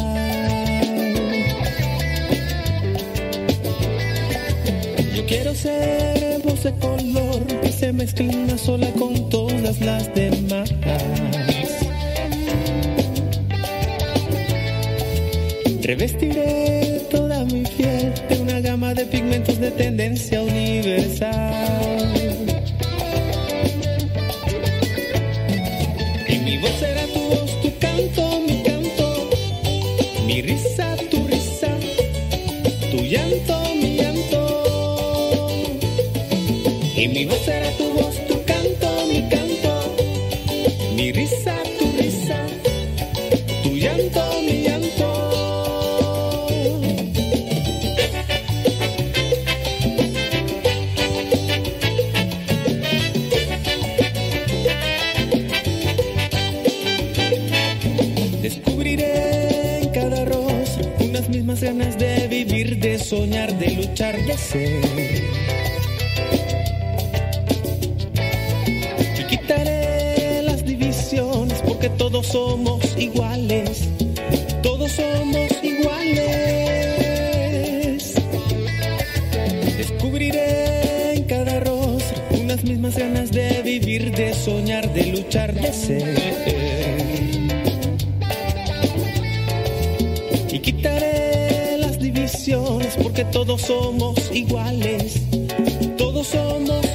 Yo quiero ser voz de color que se mezcle una sola con todas las demás. Revestiré toda mi piel de una gama de pigmentos de tendencia universal. Y mi voz será tu voz, tu canto, mi canto, mi risa, tu risa, tu llanto, mi llanto. Y mi voz será tu voz, de luchar, de ser. Y quitaré las divisiones porque todos somos iguales. Todos somos iguales. Descubriré en cada rostro unas mismas ganas de vivir, de soñar, de luchar, de ser. Todos somos iguales. Todos somos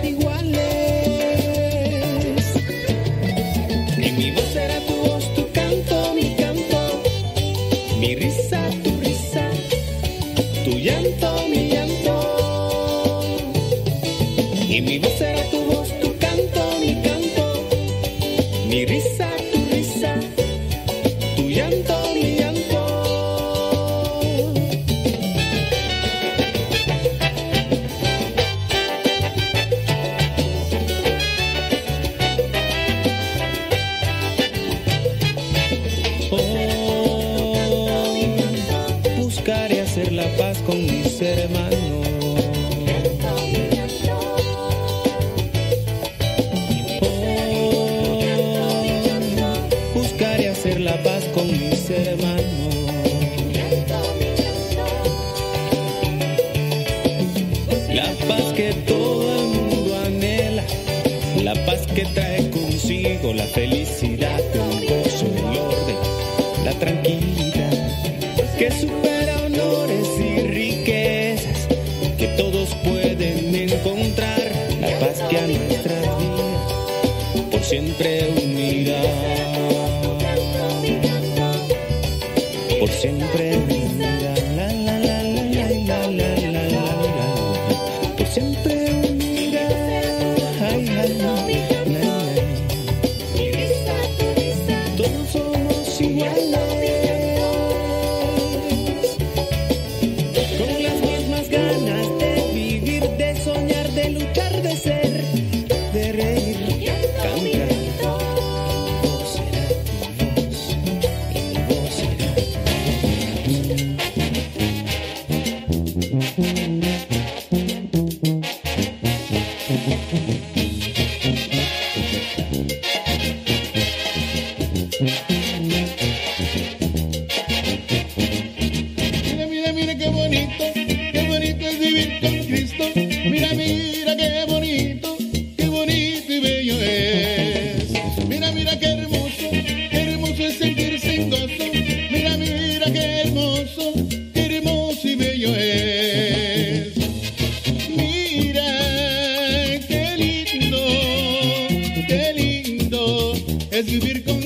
es vivir con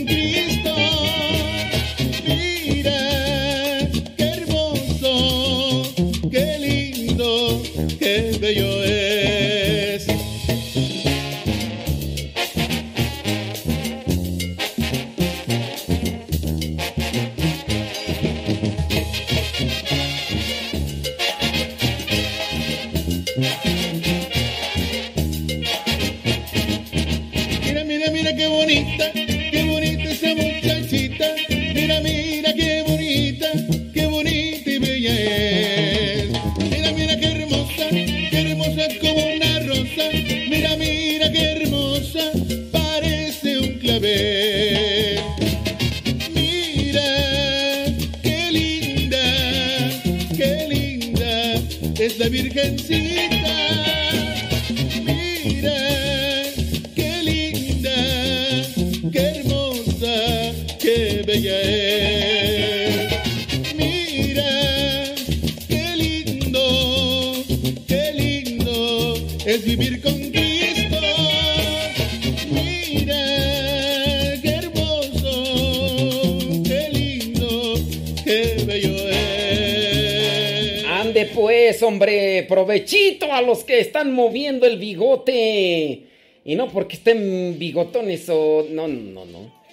provechito a los que están moviendo el bigote. Y no porque estén bigotones o... No, no, no.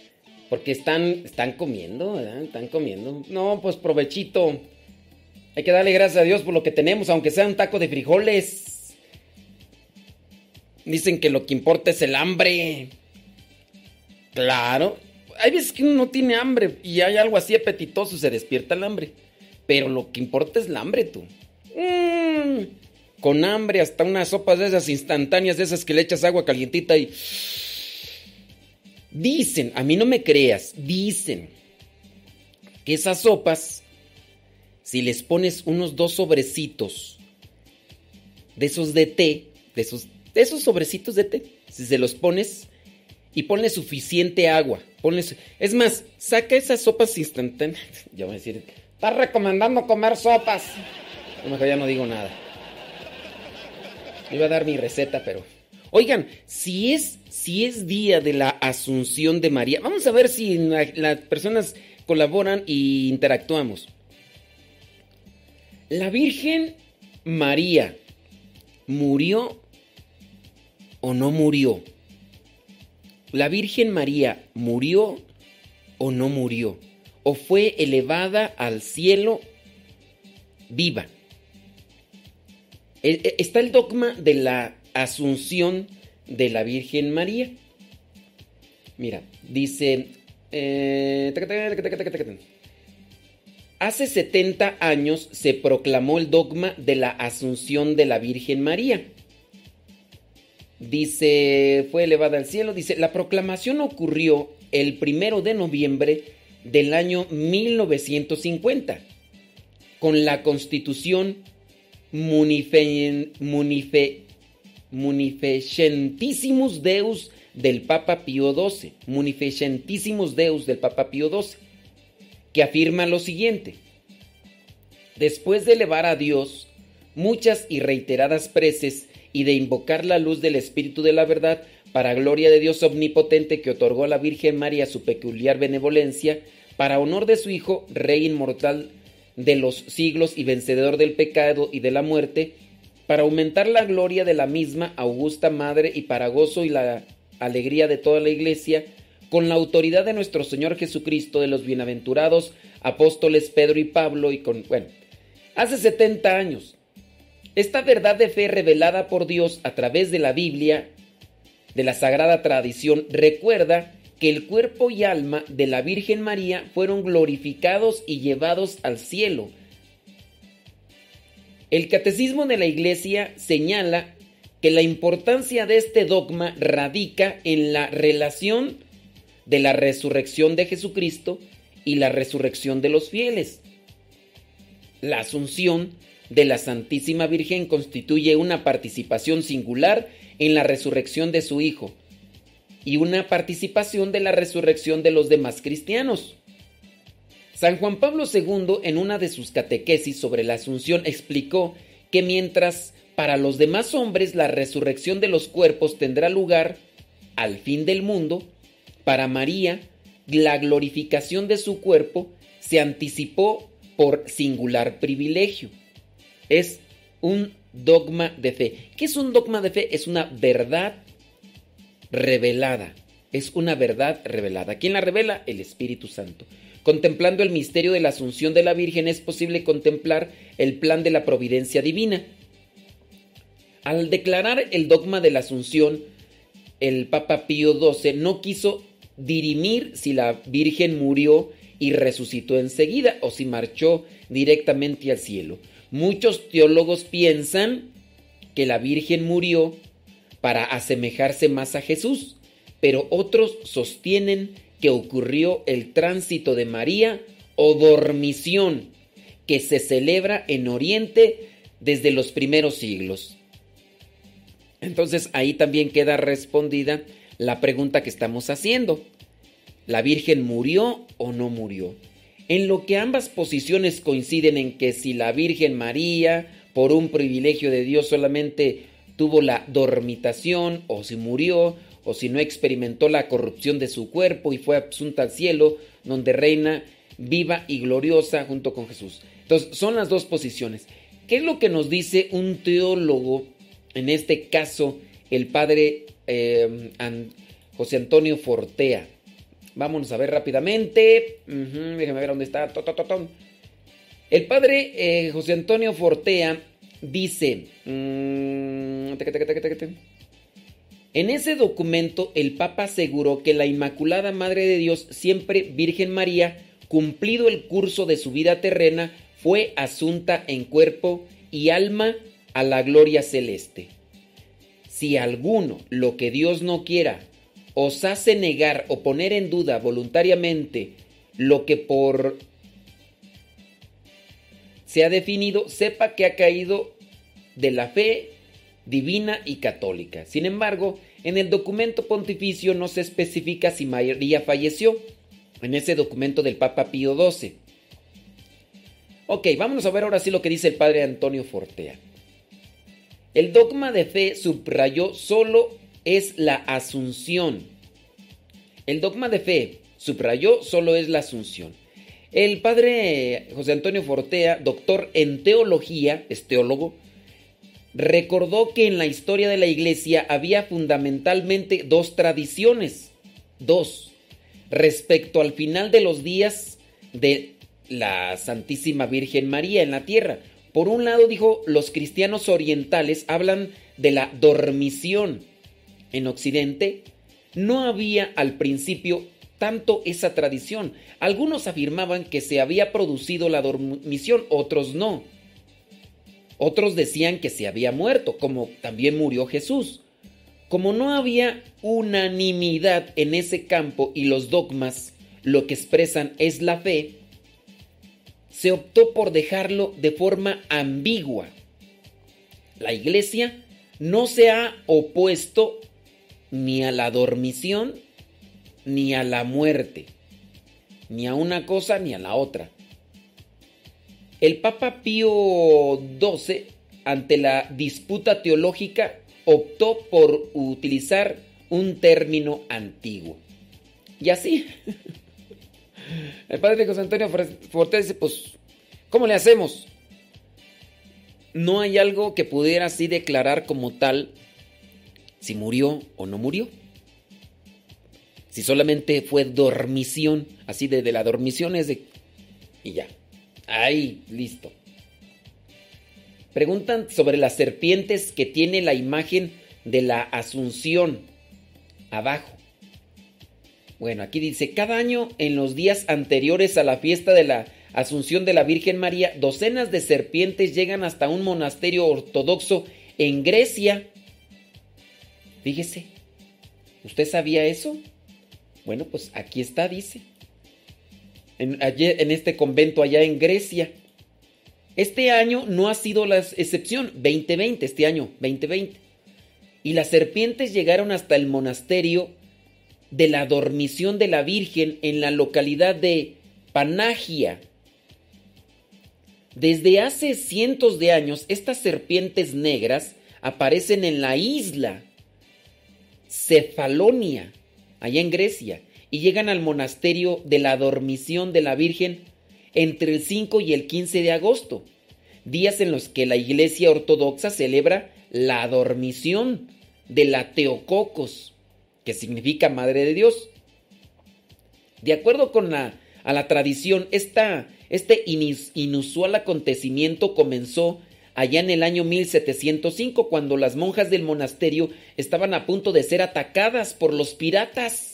Porque están, están comiendo. Están comiendo. No, pues provechito. Hay que darle gracias a Dios por lo que tenemos, aunque sea un taco de frijoles. Dicen que lo que importa es el hambre. Claro. Hay veces que uno no tiene hambre y hay algo así apetitoso, se despierta el hambre. Pero lo que importa es el hambre, tú. Mm, con hambre, hasta unas sopas de esas instantáneas, de esas que le echas agua calientita y... Dicen, a mí no me creas, dicen que esas sopas, si les pones unos dos sobrecitos de esos de té, de esos, sobrecitos de té, si se los pones y ponle suficiente agua, ponle, es más, saca esas sopas instantáneas, (laughs) ya voy a decir, está recomendando comer sopas, a lo mejor ya no digo nada. Iba a dar mi receta, pero. Oigan, si es, si es día de la Asunción de María, vamos a ver si la- las personas colaboran y interactuamos. La Virgen María murió o no murió. ¿La Virgen María murió o no murió? ¿O fue elevada al cielo viva? E- Está el dogma de la asunción de la Virgen María. Mira, dice... eh. Hace 70 años se proclamó el dogma de la asunción de la Virgen María. Dice, fue elevada al cielo. Dice, la proclamación ocurrió el primero de noviembre del año 1950 con la constitución Munificentissimus Deus del Papa Pío XII. Munificentissimus Deus del Papa Pío XII. Que afirma lo siguiente. Después de elevar a Dios muchas y reiteradas preces y de invocar la luz del Espíritu de la verdad para gloria de Dios omnipotente que otorgó a la Virgen María su peculiar benevolencia, para honor de su Hijo, Rey inmortal de los siglos y vencedor del pecado y de la muerte, para aumentar la gloria de la misma augusta Madre y para gozo y la alegría de toda la Iglesia, con la autoridad de nuestro Señor Jesucristo, de los bienaventurados apóstoles Pedro y Pablo, y con, bueno, hace 70 años, esta verdad de fe revelada por Dios a través de la Biblia, de la sagrada tradición, recuerda que el cuerpo y alma de la Virgen María fueron glorificados y llevados al cielo. El catecismo de la Iglesia señala que la importancia de este dogma radica en la relación de la resurrección de Jesucristo y la resurrección de los fieles. La asunción de la Santísima Virgen constituye una participación singular en la resurrección de su Hijo y una participación de la resurrección de los demás cristianos. San Juan Pablo II en una de sus catequesis sobre la Asunción explicó que mientras para los demás hombres la resurrección de los cuerpos tendrá lugar al fin del mundo, para María la glorificación de su cuerpo se anticipó por singular privilegio. Es un dogma de fe. ¿Qué es un dogma de fe? Es una verdad revelada. Es una verdad revelada. ¿Quién la revela? El Espíritu Santo. Contemplando el misterio de la asunción de la Virgen es posible contemplar el plan de la providencia divina. Al declarar el dogma de la asunción, el Papa Pío XII no quiso dirimir si la Virgen murió y resucitó enseguida o si marchó directamente al cielo. Muchos teólogos piensan que la Virgen murió para asemejarse más a Jesús, pero otros sostienen que ocurrió el tránsito de María o dormición, que se celebra en Oriente desde los primeros siglos. Entonces ahí también queda respondida la pregunta que estamos haciendo. ¿La Virgen murió o no murió? En lo que ambas posiciones coinciden en que si la Virgen María, por un privilegio de Dios, solamente tuvo la dormitación, o si murió, o si no experimentó la corrupción de su cuerpo y fue asunta al cielo, donde reina viva y gloriosa junto con Jesús. Entonces, son las dos posiciones. ¿Qué es lo que nos dice un teólogo, en este caso, el padre An- José Antonio Fortea? Vámonos a ver rápidamente. Ujú, déjame ver dónde está. El padre eh, José Antonio Fortea dice... mm. En ese documento el Papa aseguró que la Inmaculada Madre de Dios, siempre Virgen María, cumplido el curso de su vida terrena, fue asunta en cuerpo y alma a la gloria celeste. Si alguno, lo que Dios no quiera, os hace negar o poner en duda voluntariamente lo que por se ha definido, sepa que ha caído de la fe divina y católica. Sin embargo, en el documento pontificio no se especifica si María falleció, en ese documento del Papa Pío XII. Ok, vámonos a ver ahora sí lo que dice el padre Antonio Fortea. El dogma de fe subrayó solo es la asunción. El dogma de fe subrayó solo es la asunción. El padre José Antonio Fortea, doctor en teología, es teólogo, recordó que en la historia de la iglesia había fundamentalmente dos tradiciones. Dos, respecto al final de los días de la Santísima Virgen María en la tierra. Por un lado, dijo, los cristianos orientales hablan de la dormición. En Occidente no había al principio tanto esa tradición. Algunos afirmaban que se había producido la dormición, otros no. Otros decían que se había muerto, como también murió Jesús. Como no había unanimidad en ese campo y los dogmas lo que expresan es la fe, se optó por dejarlo de forma ambigua. La iglesia no se ha opuesto ni a la dormición ni a la muerte, ni a una cosa ni a la otra. El Papa Pío XII, ante la disputa teológica, optó por utilizar un término antiguo. Y así, el padre José Antonio Fortes dice, pues, ¿cómo le hacemos? No hay algo que pudiera así declarar como tal si murió o no murió. Si solamente fue dormición, así de, de la dormición es de... Y ya. Ahí, listo. Preguntan sobre las serpientes que tiene la imagen de la Asunción abajo. Bueno, aquí dice, cada año en los días anteriores a la fiesta de la Asunción de la Virgen María, docenas de serpientes llegan hasta un monasterio ortodoxo en Grecia. Fíjese, ¿usted sabía eso? Bueno, pues aquí está, dice. En, este convento allá en Grecia. Este año no ha sido la excepción, 2020, este año, 2020. Y las serpientes llegaron hasta el monasterio de la dormición de la Virgen en la localidad de Panagia. Desde hace cientos de años, estas serpientes negras aparecen en la isla Cefalonia, allá en Grecia, y llegan al monasterio de la dormición de la Virgen entre el 5 y el 15 de agosto, días en los que la Iglesia Ortodoxa celebra la dormición de la Teococos, que significa Madre de Dios. De acuerdo con la, a la tradición, esta, este inusual acontecimiento comenzó allá en el año 1705, cuando las monjas del monasterio estaban a punto de ser atacadas por los piratas.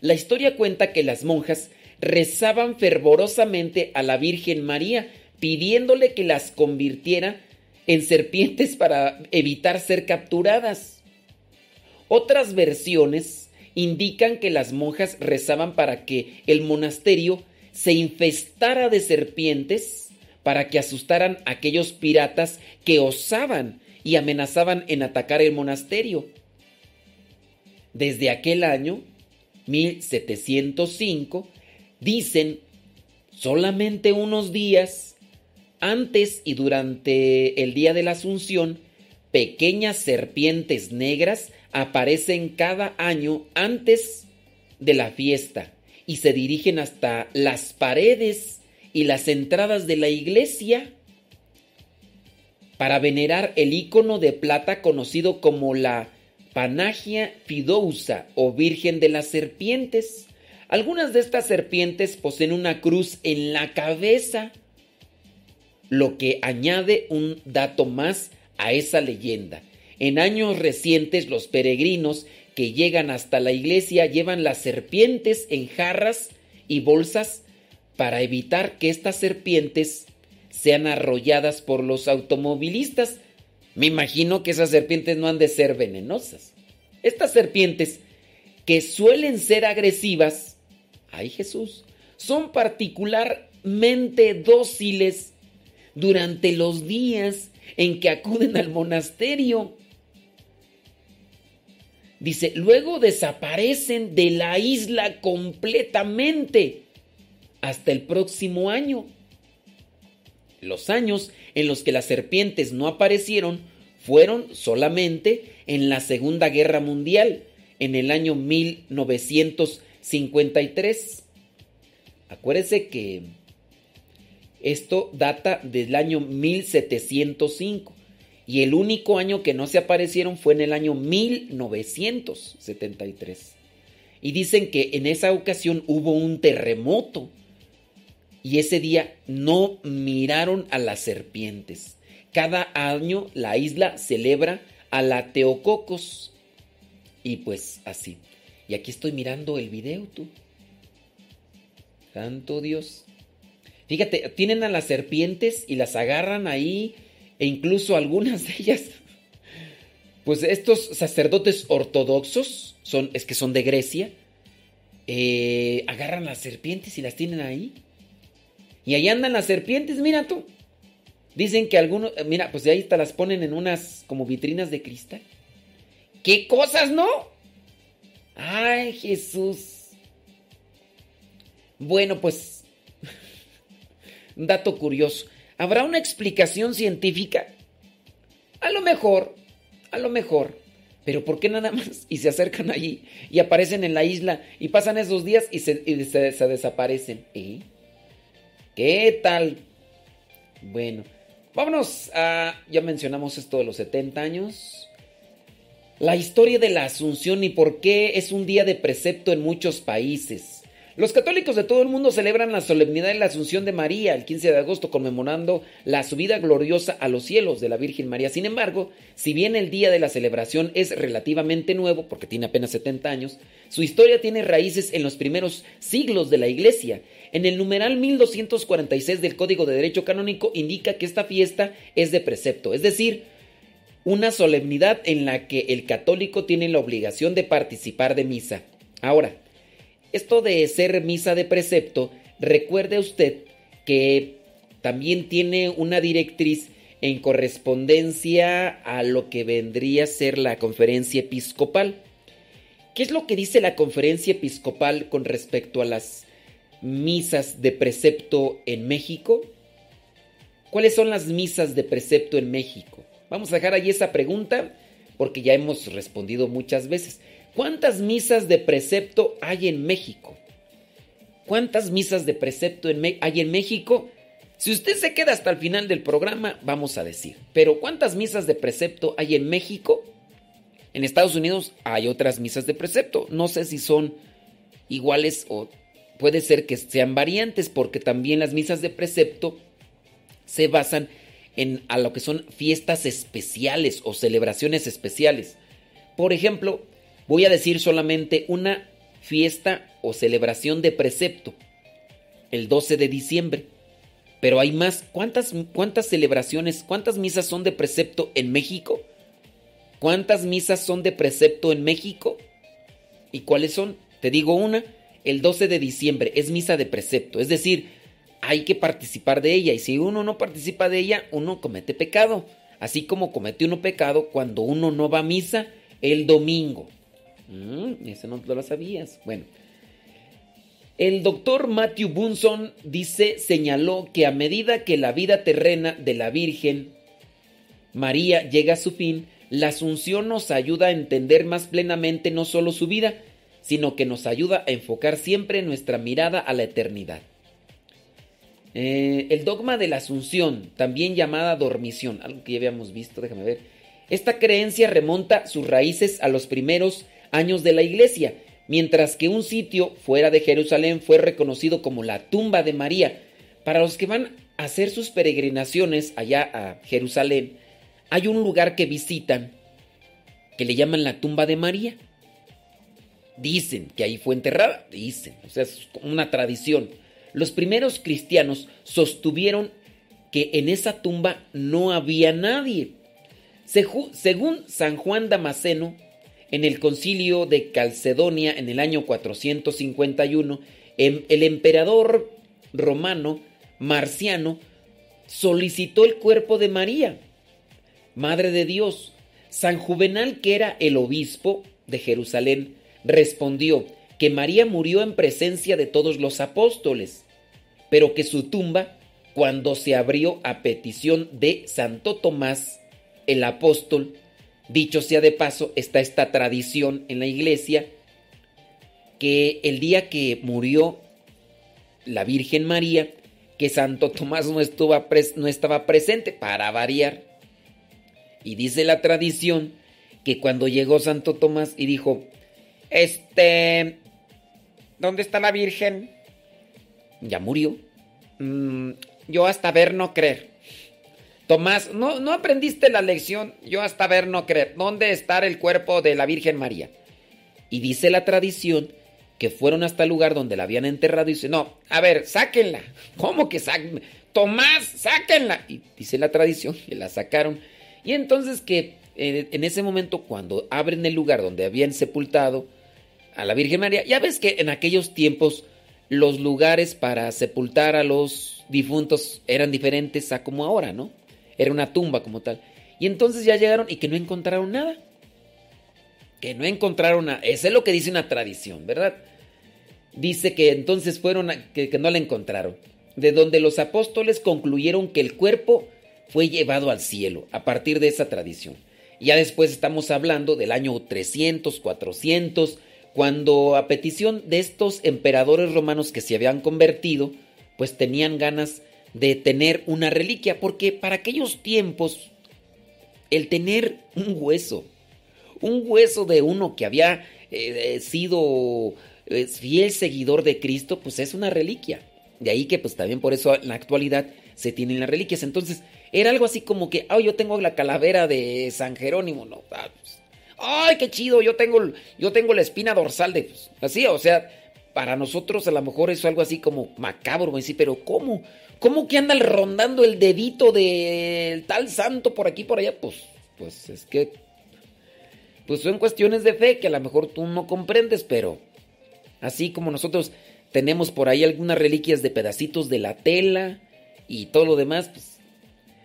La historia cuenta que las monjas rezaban fervorosamente a la Virgen María, pidiéndole que las convirtiera en serpientes (laughs) para evitar ser capturadas. Otras versiones indican que las monjas rezaban para que el monasterio se infestara de serpientes para que asustaran a aquellos piratas que osaban y amenazaban en atacar el monasterio. Desde aquel año, 1705, dicen, solamente unos días antes y durante el día de la Asunción, pequeñas serpientes negras aparecen cada año antes de la fiesta y se dirigen hasta las paredes y las entradas de la iglesia para venerar el icono de plata conocido como la Panagia Fidousa o Virgen de las Serpientes. Algunas de estas serpientes poseen una cruz en la cabeza, lo que añade un dato más a esa leyenda. En años recientes los peregrinos que llegan hasta la iglesia llevan las serpientes en jarras y bolsas para evitar que estas serpientes sean arrolladas por los automovilistas. Me imagino que esas serpientes no han de ser venenosas. Estas serpientes, que suelen ser agresivas, ay Jesús, son particularmente dóciles durante los días en que acuden al monasterio. Dice, luego desaparecen de la isla completamente hasta el próximo año. Los años en los que las serpientes no aparecieron fueron solamente en la Segunda Guerra Mundial, en el año 1953. Acuérdese que esto data del año 1705 y el único año que no se aparecieron fue en el año 1973. Y dicen que en esa ocasión hubo un terremoto. Y ese día no miraron a las serpientes. Cada año la isla celebra a la Teococos. Y pues así. Y aquí estoy mirando el video, tú. Santo Dios. Fíjate, tienen a las serpientes y las agarran ahí. E incluso algunas de ellas. Pues estos sacerdotes ortodoxos, son, es que son de Grecia, eh, agarran las serpientes y las tienen ahí. Y ahí andan las serpientes, mira tú. Dicen que algunos, mira, pues ahí te las ponen en unas como vitrinas de cristal. ¿Qué cosas, no? Ay, Jesús. Bueno, pues, (laughs) dato curioso. ¿Habrá una explicación científica? A lo mejor, a lo mejor. Pero ¿por qué nada (laughs) más? Y se acercan allí y aparecen en la isla y pasan esos días y se, y se- se desaparecen. ¿Eh? ¿Qué tal? Bueno, vámonos a... Ya mencionamos esto de los 70 años. La historia de la Asunción y por qué es un día de precepto en muchos países. Los católicos de todo el mundo celebran la solemnidad de la Asunción de María el 15 de agosto conmemorando la subida gloriosa a los cielos de la Virgen María. Sin embargo, si bien el día de la celebración es relativamente nuevo, porque tiene apenas 70 años, su historia tiene raíces en los primeros siglos de la Iglesia. En el numeral 1246 del Código de Derecho Canónico indica que esta fiesta es de precepto, es decir, una solemnidad en la que el católico tiene la obligación de participar de misa. Ahora, esto de ser misa de precepto, recuerde usted que también tiene una directriz en correspondencia a lo que vendría a ser la conferencia episcopal. ¿Qué es lo que dice la conferencia episcopal con respecto a las misas de precepto en México? ¿Cuáles son las misas de precepto en México? Vamos a dejar ahí esa pregunta porque ya hemos respondido muchas veces. ¿Cuántas misas de precepto hay en México? ¿Cuántas misas de precepto hay en México? Si usted se queda hasta el final del programa, vamos a decir. Pero ¿cuántas misas de precepto hay en México? En Estados Unidos hay otras misas de precepto. No sé si son iguales o puede ser que sean variantes porque también las misas de precepto se basan en a lo que son fiestas especiales o celebraciones especiales. Por ejemplo, voy a decir solamente una fiesta o celebración de precepto, el 12 de diciembre. Pero hay más. ¿Cuántas, cuántas celebraciones, cuántas misas son de precepto en México? ¿Cuántas misas son de precepto en México? ¿Y cuáles son? Te digo una, el 12 de diciembre es misa de precepto, es decir, hay que participar de ella y si uno no participa de ella, uno comete pecado, así como comete uno pecado cuando uno no va a misa el domingo. Mm, eso no lo sabías. Bueno, el doctor Matthew Bunson dice, señaló que a medida que la vida terrena de la Virgen María llega a su fin, la Asunción nos ayuda a entender más plenamente no solo su vida, sino que nos ayuda a enfocar siempre nuestra mirada a la eternidad. Eh, el dogma de la Asunción, también llamada dormición, algo que ya habíamos visto, déjame ver. Esta creencia remonta sus raíces a los primeros años de la iglesia, mientras que un sitio fuera de Jerusalén fue reconocido como la tumba de María. Para los que van a hacer sus peregrinaciones allá a Jerusalén, hay un lugar que visitan que le llaman la tumba de María. Dicen que ahí fue enterrada, dicen, o sea, es una tradición. Los primeros cristianos sostuvieron que en esa tumba no había nadie. Según San Juan Damasceno, en el concilio de Calcedonia en el año 451, em- el emperador romano Marciano solicitó el cuerpo de María, Madre de Dios. San Juvenal, que era el obispo de Jerusalén, respondió que María murió en presencia de todos los apóstoles, pero que su tumba, cuando se abrió a petición de Santo Tomás, el apóstol, dicho sea de paso, está esta tradición en la iglesia, que el día que murió la Virgen María, que Santo Tomás no, estaba presente, para variar. Y dice la tradición que cuando llegó Santo Tomás y dijo, este, ¿Dónde está la Virgen? Ya murió. "Mm, yo hasta ver no creer. Tomás, no, no aprendiste la lección. Yo hasta ver no creer. ¿Dónde está el cuerpo de la Virgen María? Y dice la tradición que fueron hasta el lugar donde la habían enterrado y dice, no, a ver, sáquenla. (laughs) ¿Cómo que saquen? Tomás, sáquenla. Y dice la tradición que la sacaron. Y entonces que eh, en ese momento cuando abren el lugar donde habían sepultado a la Virgen María, ya ves que en aquellos tiempos los lugares para sepultar a los difuntos eran diferentes a como ahora, ¿no? Era una tumba como tal. Y entonces ya llegaron y que no encontraron nada. Que no encontraron nada. Eso es lo que dice una tradición, ¿verdad? Dice que entonces fueron, a- que, no la encontraron. De donde los apóstoles concluyeron que el cuerpo fue llevado al cielo a partir de esa tradición. Ya después estamos hablando del año 300, 400, cuando a petición de estos emperadores romanos que se habían convertido, pues tenían ganas de tener una reliquia, porque para aquellos tiempos el tener un hueso, un hueso de uno que había eh, eh, sido eh, fiel seguidor de Cristo, pues es una reliquia. De ahí que pues también por eso en la actualidad se tienen las reliquias. Entonces era algo así como que, ay, yo tengo la calavera de San Jerónimo, ¿no? Ah, pues, ay, qué chido, yo tengo, yo tengo la espina dorsal de... pues, así, o sea, para nosotros a lo mejor es algo así como macabro, dice, pero ¿cómo? ¿Cómo que anda rondando el dedito del tal santo por aquí por allá? Pues, pues es que pues son cuestiones de fe que a lo mejor tú no comprendes, pero así como nosotros tenemos por ahí algunas reliquias de pedacitos de la tela y todo lo demás, pues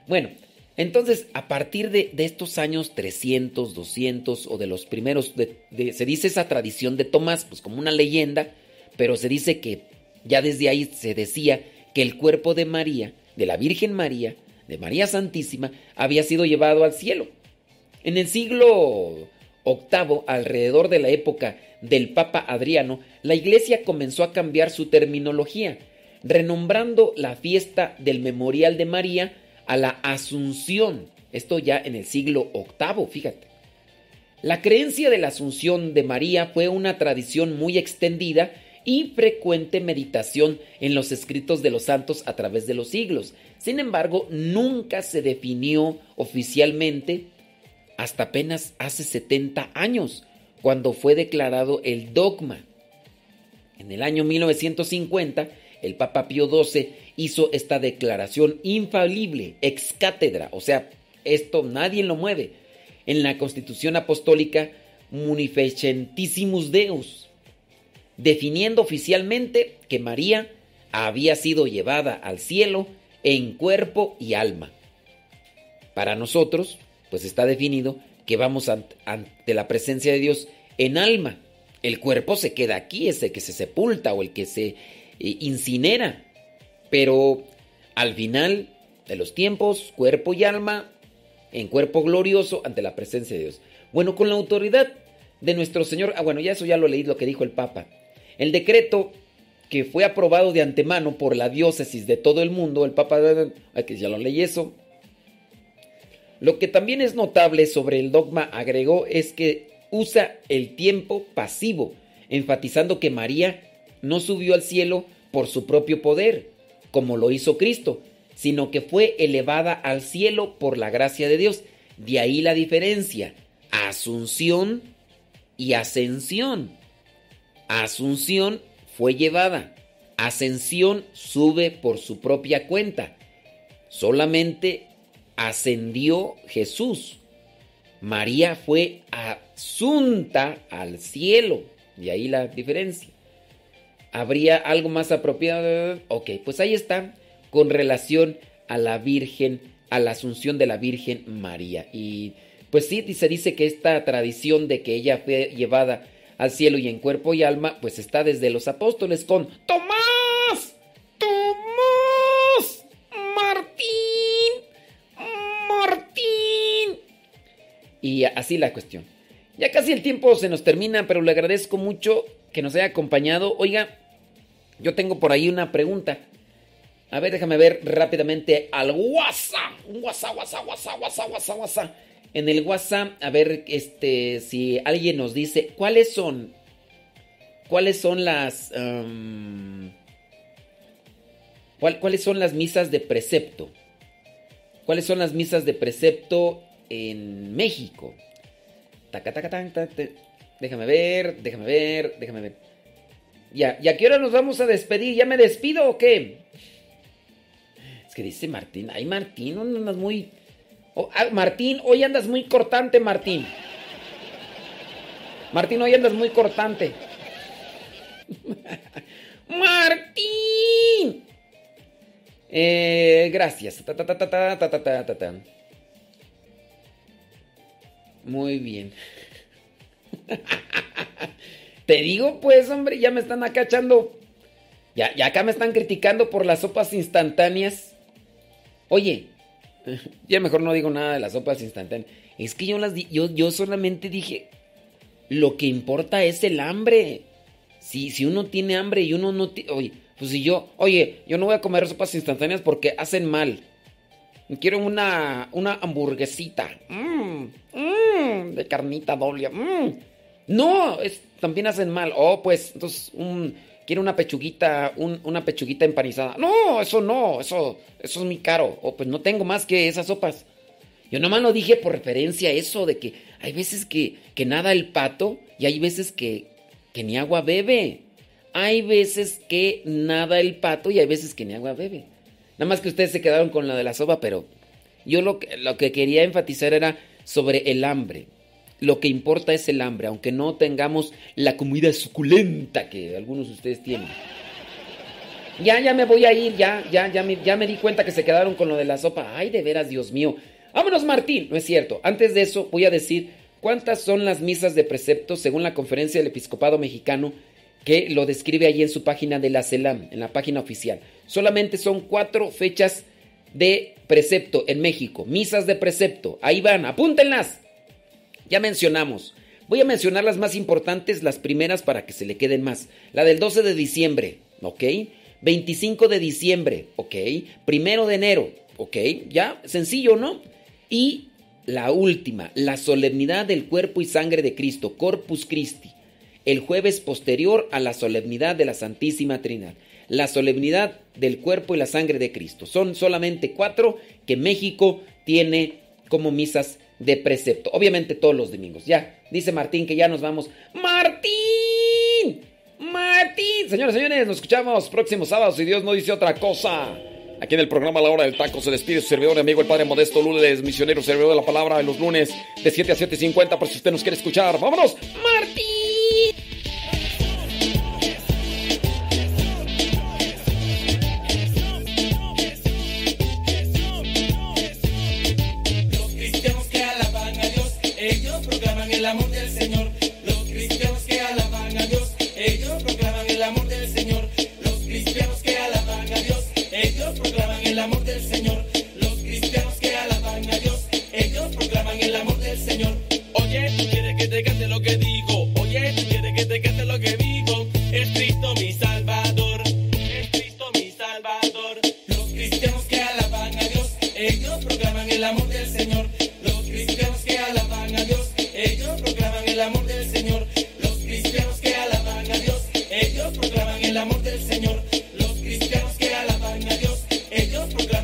bueno, entonces a partir de, estos años 300, 200 o de los primeros, de- se dice esa tradición de Tomás, pues como una leyenda, pero se dice que ya desde ahí se decía que el cuerpo de María, de la Virgen María, de María Santísima, había sido llevado al cielo. En el siglo VIII, alrededor de la época del Papa Adriano, la Iglesia comenzó a cambiar su terminología, renombrando la fiesta del Memorial de María a la Asunción. Esto ya en el siglo VIII, fíjate. La creencia de la Asunción de María fue una tradición muy extendida y frecuente meditación en los escritos de los santos a través de los siglos. Sin embargo, nunca se definió oficialmente hasta apenas hace 70 años, cuando fue declarado el dogma. En el año 1950, el Papa Pío XII hizo esta declaración infalible, ex cátedra, o sea, esto nadie lo mueve, en la Constitución Apostólica Munificentissimus Deus, definiendo oficialmente que María había sido llevada al cielo en cuerpo y alma. Para nosotros, pues está definido que vamos ante, la presencia de Dios en alma. El cuerpo se queda aquí, es el que se sepulta o el que se eh, incinera. Pero al final de los tiempos, cuerpo y alma en cuerpo glorioso ante la presencia de Dios. Bueno, con la autoridad de nuestro Señor, ah, bueno, ya eso ya lo leí, lo que dijo el Papa. El decreto que fue aprobado de antemano por la diócesis de todo el mundo, el Papa, que ya lo leí eso. Lo que también es notable sobre el dogma agregó es que usa el tiempo pasivo, enfatizando que María no subió al cielo por su propio poder, como lo hizo Cristo, sino que fue elevada al cielo por la gracia de Dios. De ahí la diferencia, asunción y ascensión. Asunción fue llevada, ascensión sube por su propia cuenta. Solamente ascendió Jesús. María fue asunta al cielo. De ahí la diferencia. ¿Habría algo más apropiado? Ok, pues ahí está con relación a la Virgen, a la asunción de la Virgen María. Y pues sí, se dice que esta tradición de que ella fue llevada al cielo y en cuerpo y alma, pues está desde los apóstoles con Tomás, Tomás, Martín, Martín. Y así la cuestión. Ya casi el tiempo se nos termina, pero le agradezco mucho que nos haya acompañado. Oiga, yo tengo por ahí una pregunta. A ver, déjame ver rápidamente al WhatsApp. WhatsApp, WhatsApp, WhatsApp, WhatsApp, WhatsApp, WhatsApp. En el WhatsApp, a ver este, si alguien nos dice cuáles son, cuáles son las... ¿Cuáles son las misas de precepto? ¿Cuáles son las misas de precepto en México? Taca, taca, tan, ta, te- Déjame ver, déjame ver, déjame ver. Ya, ¿y a qué hora nos vamos a despedir? ¿Ya me despido o qué? Es que dice Martín, ay Martín, no andas muy... Ah, Martín, hoy andas muy cortante, Martín. Martín, hoy andas muy cortante. Martín. Gracias. Muy bien. (laughs) Te digo, pues, hombre, ya me están acachando. Ya, ya acá me están criticando por las sopas instantáneas. Oye, ya mejor no digo nada de las sopas instantáneas. Es que yo las di- yo, yo solamente dije. Lo que importa es el hambre. Si, si uno tiene hambre y uno no tiene. Oye, pues si yo. Oye, yo no voy a comer sopas instantáneas porque hacen mal. Quiero una, una hamburguesita. Mm, mm, de carnita doble. mm. No, es, también hacen mal. Oh, pues, entonces, un, quiero una pechuguita, un- una pechuguita empanizada. No, eso no, eso, es muy caro. Oh, pues no tengo más que esas sopas. Yo nomás lo dije por referencia a eso de que hay veces que, nada el pato y hay veces que, ni agua bebe. Hay veces que nada el pato y hay veces que ni agua bebe. Nada más que ustedes se quedaron con la de la sopa, pero yo lo que quería enfatizar era sobre el hambre. Lo que importa es el hambre, aunque no tengamos la comida suculenta que algunos de ustedes tienen. Ya, ya me voy a ir, ya, ya, ya me, di cuenta que se quedaron con lo de la sopa. Ay, de veras, Dios mío. Vámonos, Martín. No es cierto. Antes de eso, voy a decir cuántas son las misas de precepto según la Conferencia del Episcopado Mexicano que lo describe ahí en su página de la CELAM, en la página oficial. Solamente son cuatro fechas de precepto en México. Misas de precepto. Ahí van, apúntenlas. Ya mencionamos. Voy a mencionar las más importantes, las primeras para que se le queden más. La del 12 de diciembre, ¿ok? 25 de diciembre, ¿ok? Primero de enero, ¿ok? Ya, sencillo, ¿no? Y la última, la solemnidad del cuerpo y sangre de Cristo, Corpus Christi, el jueves posterior a la solemnidad de la Santísima Trinidad. La solemnidad del cuerpo y la sangre de Cristo. Son solamente cuatro que México tiene como misas de precepto. Obviamente todos los domingos. Ya, dice Martín que ya nos vamos. ¡Martín! ¡Martín! Señores, señores, nos escuchamos próximo sábado si Dios no dice otra cosa. Aquí en el programa La Hora del Taco se despide su servidor y amigo el Padre Modesto Lules, misionero servidor de la palabra de los lunes de 7 a 7.50 por si usted nos quiere escuchar. ¡Vámonos! ¡Martín!